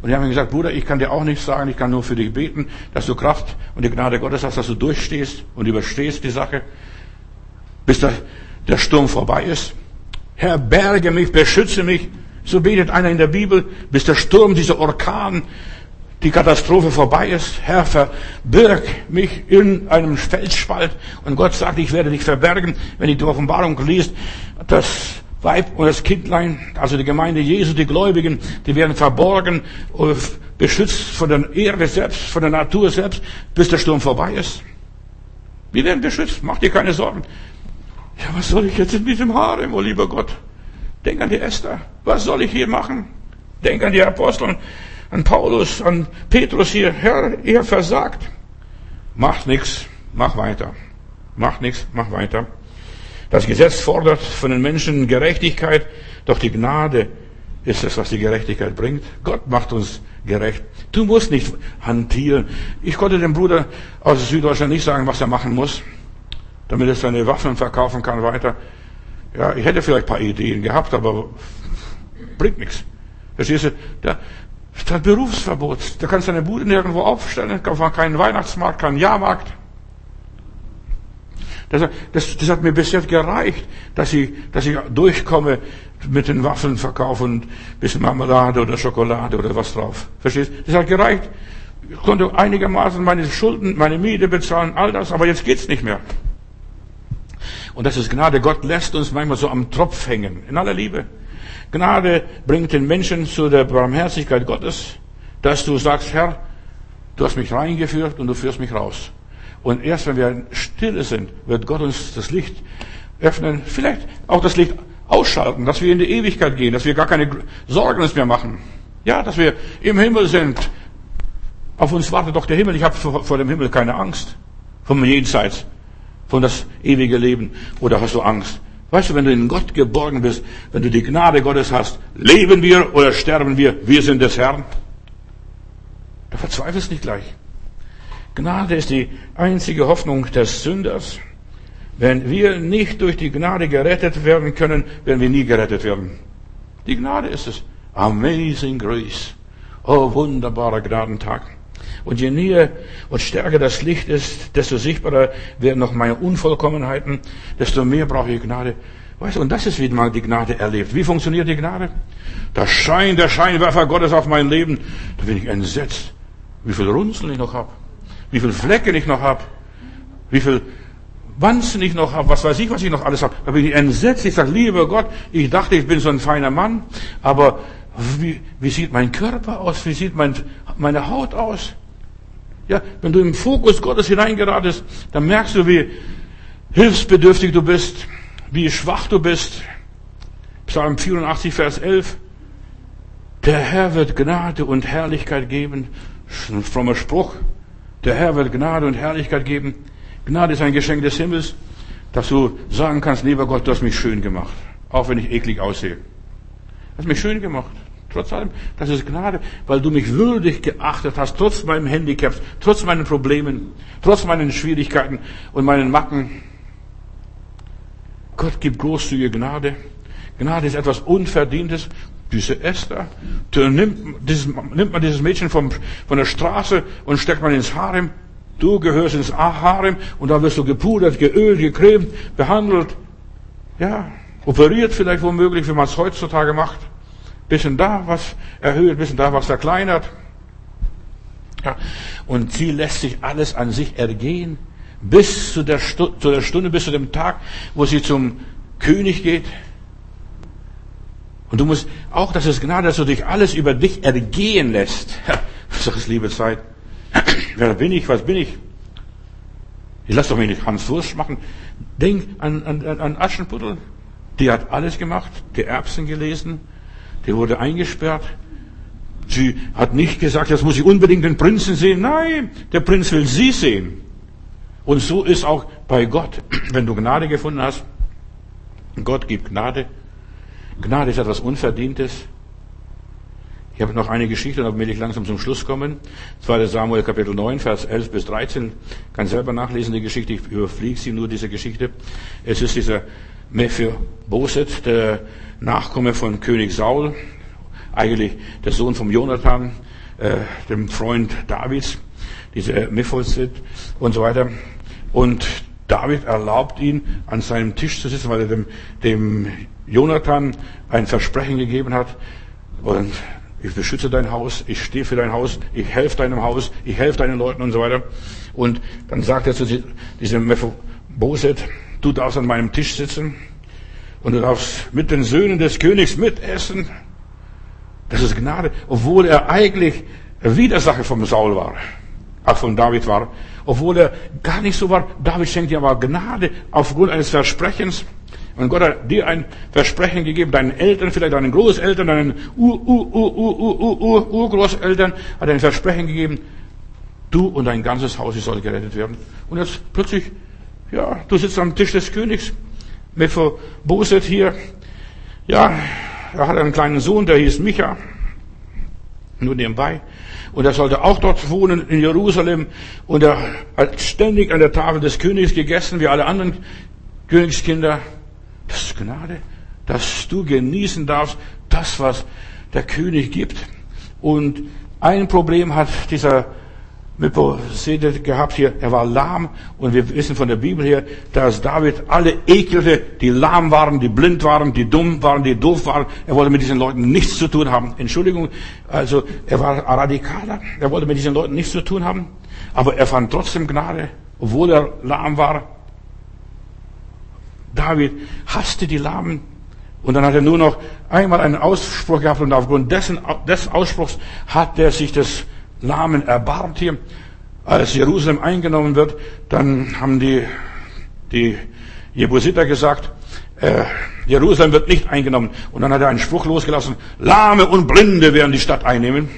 Und die haben gesagt, Bruder, ich kann dir auch nichts sagen, ich kann nur für dich beten, dass du Kraft und die Gnade Gottes hast, dass du durchstehst und überstehst die Sache, bis der, der Sturm vorbei ist. Herr, berge mich, beschütze mich. So betet einer in der Bibel, bis der Sturm, dieser Orkan, die Katastrophe vorbei ist. Herr, verbirg mich in einem Felsspalt. Und Gott sagt, ich werde dich verbergen. Wenn ich die Offenbarung liest, das Weib und das Kindlein, also die Gemeinde Jesu, die Gläubigen, die werden verborgen, beschützt von der Erde selbst, von der Natur selbst, bis der Sturm vorbei ist. Wir werden beschützt, mach dir keine Sorgen. Ja, was soll ich jetzt in diesem Harem, oh lieber Gott? Denk an die Esther. Was soll ich hier machen? Denk an die Apostel, an Paulus, an Petrus hier. Herr, ihr versagt. Macht nichts, mach weiter. Mach nichts, mach weiter. Das Gesetz fordert von den Menschen Gerechtigkeit, doch die Gnade ist es, was die Gerechtigkeit bringt. Gott macht uns gerecht. Du musst nicht hantieren. Ich konnte dem Bruder aus Süddeutschland nicht sagen, was er machen muss, damit er seine Waffen verkaufen kann weiter. Ja, ich hätte vielleicht ein paar Ideen gehabt, aber bringt nichts. Verstehst du? Hat Berufsverbot. Da kannst du deine Bude nirgendwo aufstellen, keinen Weihnachtsmarkt, keinen Jahrmarkt. Das, das, das hat mir bis jetzt gereicht, dass ich, dass ich durchkomme mit den Waffenverkauf und ein bisschen Marmelade oder Schokolade oder was drauf. Verstehst? Das hat gereicht. Ich konnte einigermaßen meine Schulden, meine Miete bezahlen, all das, aber jetzt geht's nicht mehr. Und das ist Gnade. Gott lässt uns manchmal so am Tropf hängen. In aller Liebe. Gnade bringt den Menschen zu der Barmherzigkeit Gottes, dass du sagst, Herr, du hast mich reingeführt und du führst mich raus. Und erst wenn wir stille sind, wird Gott uns das Licht öffnen, vielleicht auch das Licht ausschalten, dass wir in die Ewigkeit gehen, dass wir gar keine Sorgen mehr machen. Ja, dass wir im Himmel sind. Auf uns wartet doch der Himmel. Ich habe vor, vor dem Himmel keine Angst. Vom Jenseits, von das ewige Leben. Oder hast du Angst? Weißt du, wenn du in Gott geborgen bist, wenn du die Gnade Gottes hast, leben wir oder sterben wir, wir sind des Herrn. Da verzweifelst nicht gleich. Gnade ist die einzige Hoffnung des Sünders. Wenn wir nicht durch die Gnade gerettet werden können, werden wir nie gerettet werden. Die Gnade ist es. Amazing Grace. Oh, wunderbarer Gnadentag. Und je näher und stärker das Licht ist, desto sichtbarer werden noch meine Unvollkommenheiten, desto mehr brauche ich Gnade. Weißt du, und das ist, wie man die Gnade erlebt. Wie funktioniert die Gnade? Da scheint der Scheinwerfer Gottes auf mein Leben. Da bin ich entsetzt, wie viel Runzeln ich noch habe wie viele Flecken ich noch habe, wie viel Wanzen ich noch habe, was weiß ich, was ich noch alles habe. Da bin ich entsetzt. Ich sage, lieber Gott, ich dachte, ich bin so ein feiner Mann, aber wie, wie sieht mein Körper aus? Wie sieht mein, meine Haut aus? Ja, wenn du im Fokus Gottes hineingeratest, dann merkst du, wie hilfsbedürftig du bist, wie schwach du bist. Psalm 84, Vers 11. Der Herr wird Gnade und Herrlichkeit geben. Ein frommer Spruch. Der Herr wird Gnade und Herrlichkeit geben. Gnade ist ein Geschenk des Himmels, dass du sagen kannst, lieber Gott, du hast mich schön gemacht. Auch wenn ich eklig aussehe. Du hast mich schön gemacht. Trotz allem, das ist Gnade, weil du mich würdig geachtet hast, trotz meinem Handicap, trotz meinen Problemen, trotz meinen Schwierigkeiten und meinen Macken. Gott gibt großzügige Gnade. Gnade ist etwas Unverdientes diese Esther, nimmt, dieses, nimmt man dieses Mädchen vom, von der Straße und steckt man ins Harem. Du gehörst ins Harem und da wirst du gepudert, geölt, gecremt, behandelt. Ja, operiert vielleicht womöglich, wie man es heutzutage macht. Bisschen da was erhöht, bisschen da was verkleinert. Ja, und sie lässt sich alles an sich ergehen, bis zu der, Stu zu der Stunde, bis zu dem Tag, wo sie zum König geht. Und du musst auch, dass es Gnade, dass du dich alles über dich ergehen lässt. Ja, das ist liebe Zeit. Wer bin ich? Was bin ich? Ich lass doch mich nicht Hans Wurst machen. Denk an, an, an Aschenputtel. Die hat alles gemacht. Die Erbsen gelesen. Die wurde eingesperrt. Sie hat nicht gesagt, jetzt muss ich unbedingt den Prinzen sehen. Nein, der Prinz will sie sehen. Und so ist auch bei Gott. Wenn du Gnade gefunden hast, Gott gibt Gnade, Gnade ist etwas Unverdientes. Ich habe noch eine Geschichte, dann will ich langsam zum Schluss kommen. 2. Samuel Kapitel 9, Vers 11 bis 13. Kann selber nachlesen, die Geschichte. Ich überfliege sie nur, diese Geschichte. Es ist dieser Mephiboset, der Nachkomme von König Saul. Eigentlich der Sohn vom Jonathan, äh, dem Freund Davids. Dieser Mephiboset und so weiter. Und David erlaubt ihn, an seinem Tisch zu sitzen, weil er dem, dem Jonathan ein Versprechen gegeben hat. Und ich beschütze dein Haus, ich stehe für dein Haus, ich helfe deinem Haus, ich helfe deinen Leuten und so weiter. Und dann sagt er zu diesem Mephiboset, du darfst an meinem Tisch sitzen und du darfst mit den Söhnen des Königs mitessen. Das ist Gnade, obwohl er eigentlich Widersacher vom Saul war, auch von David war, obwohl er gar nicht so war. David schenkt ihm aber Gnade aufgrund eines Versprechens. Und Gott hat dir ein Versprechen gegeben, deinen Eltern, vielleicht deinen Großeltern, deinen Ur, Ur, Ur, Ur, Ur, Ur, Ur, Urgroßeltern, hat ein Versprechen gegeben, du und dein ganzes Haus soll gerettet werden. Und jetzt plötzlich, ja, du sitzt am Tisch des Königs, Mephiboset hier, ja, er hat einen kleinen Sohn, der hieß Micha, nur nebenbei. Und er sollte auch dort wohnen in Jerusalem. Und er hat ständig an der Tafel des Königs gegessen, wie alle anderen Königskinder. Das ist Gnade, dass du genießen darfst, das, was der König gibt. Und ein Problem hat dieser Mephibosheth gehabt hier, er war lahm und wir wissen von der Bibel her, dass David alle ekelte, die lahm waren, die blind waren, die dumm waren, die doof waren. Er wollte mit diesen Leuten nichts zu tun haben. Entschuldigung, also er war radikaler, er wollte mit diesen Leuten nichts zu tun haben, aber er fand trotzdem Gnade, obwohl er lahm war. David hasste die Lahmen. Und dann hat er nur noch einmal einen Ausspruch gehabt und aufgrund dessen, des Ausspruchs hat er sich des Lahmen erbarmt hier. Als Jerusalem eingenommen wird, dann haben die, die Jebusiter gesagt, äh, Jerusalem wird nicht eingenommen. Und dann hat er einen Spruch losgelassen, Lahme und Blinde werden die Stadt einnehmen.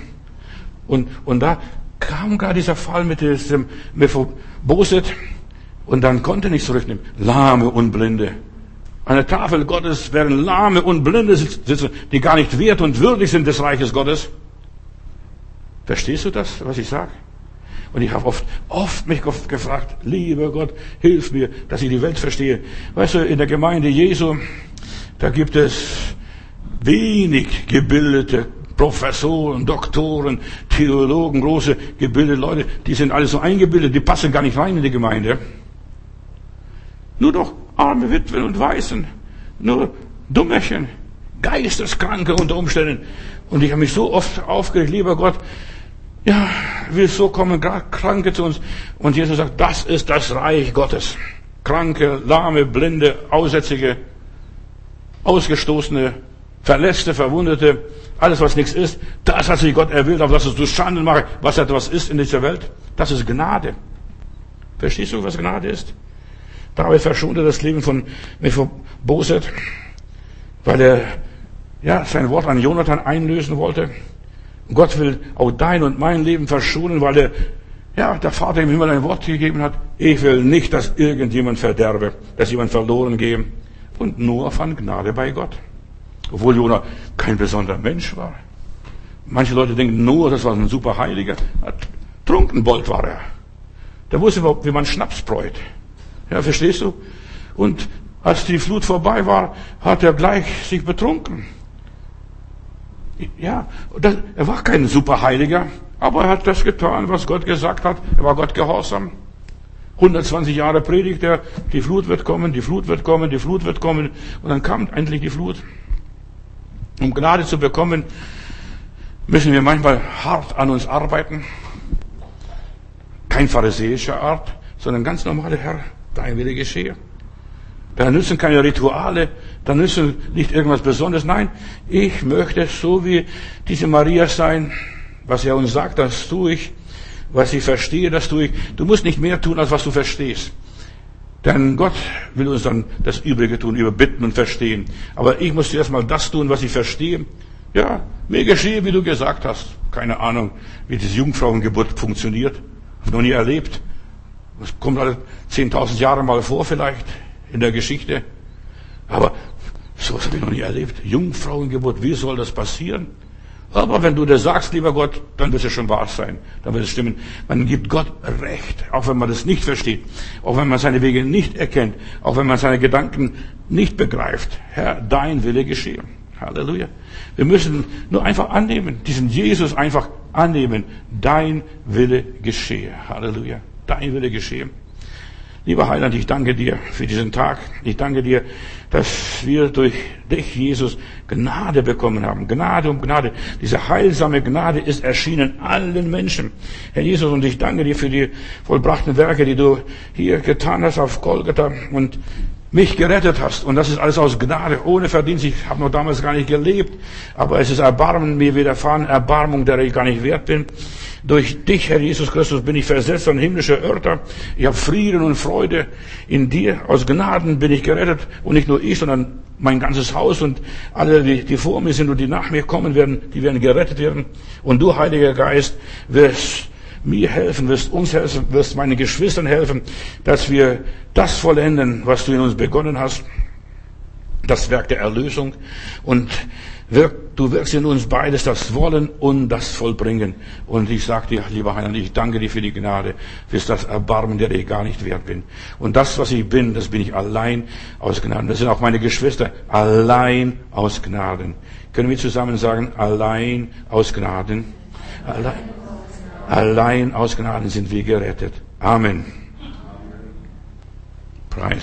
Und, und da kam gar dieser Fall mit diesem Mephiboset. Und dann konnte er nicht zurücknehmen. Lahme und Blinde. An der Tafel Gottes werden Lahme und Blinde sitzen, die gar nicht wert und würdig sind des Reiches Gottes. Verstehst du das, was ich sage? Und ich habe oft, oft mich oft gefragt, lieber Gott, hilf mir, dass ich die Welt verstehe. Weißt du, in der Gemeinde Jesu, da gibt es wenig gebildete Professoren, Doktoren, Theologen, große gebildete Leute, die sind alle so eingebildet, die passen gar nicht rein in die Gemeinde. Nur doch arme Witwen und Weißen, nur Dummerchen, Geisteskranke unter Umständen. Und ich habe mich so oft aufgeregt, lieber Gott, ja, wieso kommen Kranke zu uns? Und Jesus sagt, das ist das Reich Gottes. Kranke, lahme, blinde, Aussätzige, Ausgestoßene, Verletzte, Verwundete, alles was nichts ist, das hat sich Gott erwählt, auf das es zu Schanden mache, was etwas ist in dieser Welt. Das ist Gnade. Verstehst du, was Gnade ist? David verschonte das Leben von Mephiboset, weil er ja, sein Wort an Jonathan einlösen wollte. Gott will auch dein und mein Leben verschonen, weil er, ja, der Vater im Himmel ein Wort gegeben hat. Ich will nicht, dass irgendjemand verderbe, dass jemand verloren gehe. Und nur fand Gnade bei Gott. Obwohl Jonah kein besonderer Mensch war. Manche Leute denken, nur, das war ein super Heiliger. Trunkenbold war er. Der wusste, wie man Schnaps bräut. Ja, verstehst du? Und als die Flut vorbei war, hat er gleich sich betrunken. Ja, das, er war kein Superheiliger, aber er hat das getan, was Gott gesagt hat. Er war Gott gehorsam. 120 Jahre predigt er, die Flut wird kommen, die Flut wird kommen, die Flut wird kommen. Und dann kam endlich die Flut. Um Gnade zu bekommen, müssen wir manchmal hart an uns arbeiten. Kein pharisäischer Art, sondern ganz normale Herr, dein Wille geschehe. Da nützen keine Rituale, da nützen nicht irgendwas Besonderes. Nein, ich möchte so wie diese Maria sein. Was er uns sagt, das tue ich. Was ich verstehe, das tue ich. Du musst nicht mehr tun, als was du verstehst. Denn Gott will uns dann das Übrige tun, überbitten und verstehen. Aber ich muss zuerst mal das tun, was ich verstehe. Ja, mir geschehe, wie du gesagt hast. Keine Ahnung, wie diese Jungfrauengeburt funktioniert. Hab noch nie erlebt. Das kommt alle 10.000 Jahre mal vor vielleicht in der Geschichte. Aber sowas habe ich noch nie erlebt. Jungfrauengeburt, wie soll das passieren? Aber wenn du das sagst, lieber Gott, dann wird es schon wahr sein. Dann wird es stimmen. Man gibt Gott Recht, auch wenn man das nicht versteht, auch wenn man seine Wege nicht erkennt, auch wenn man seine Gedanken nicht begreift. Herr, dein Wille geschehe. Halleluja. Wir müssen nur einfach annehmen, diesen Jesus einfach annehmen. Dein Wille geschehe. Halleluja. Dein Wille geschehe. Lieber Heiland, ich danke dir für diesen Tag. Ich danke dir, dass wir durch dich, Jesus, Gnade bekommen haben. Gnade um Gnade. Diese heilsame Gnade ist erschienen allen Menschen. Herr Jesus, und ich danke dir für die vollbrachten Werke, die du hier getan hast auf Golgatha und mich gerettet hast. Und das ist alles aus Gnade, ohne Verdienst. Ich habe noch damals gar nicht gelebt, aber es ist Erbarmen mir widerfahren, Erbarmung, der ich gar nicht wert bin. Durch dich, Herr Jesus Christus, bin ich versetzt an himmlische Örter. Ich habe Frieden und Freude in dir. Aus Gnaden bin ich gerettet. Und nicht nur ich, sondern mein ganzes Haus und alle, die, die vor mir sind und die nach mir kommen werden, die werden gerettet werden. Und du, Heiliger Geist, wirst mir helfen, wirst uns helfen, wirst meinen Geschwistern helfen, dass wir das vollenden, was du in uns begonnen hast. Das Werk der Erlösung. Und Wirk, du wirkst in uns beides, das Wollen und das Vollbringen. Und ich sage dir, lieber Heiland, ich danke dir für die Gnade, für das Erbarmen, der ich gar nicht wert bin. Und das, was ich bin, das bin ich allein aus Gnaden. Das sind auch meine Geschwister, allein aus Gnaden. Können wir zusammen sagen, allein aus Gnaden? Allein, allein aus Gnaden sind wir gerettet. Amen. Preis.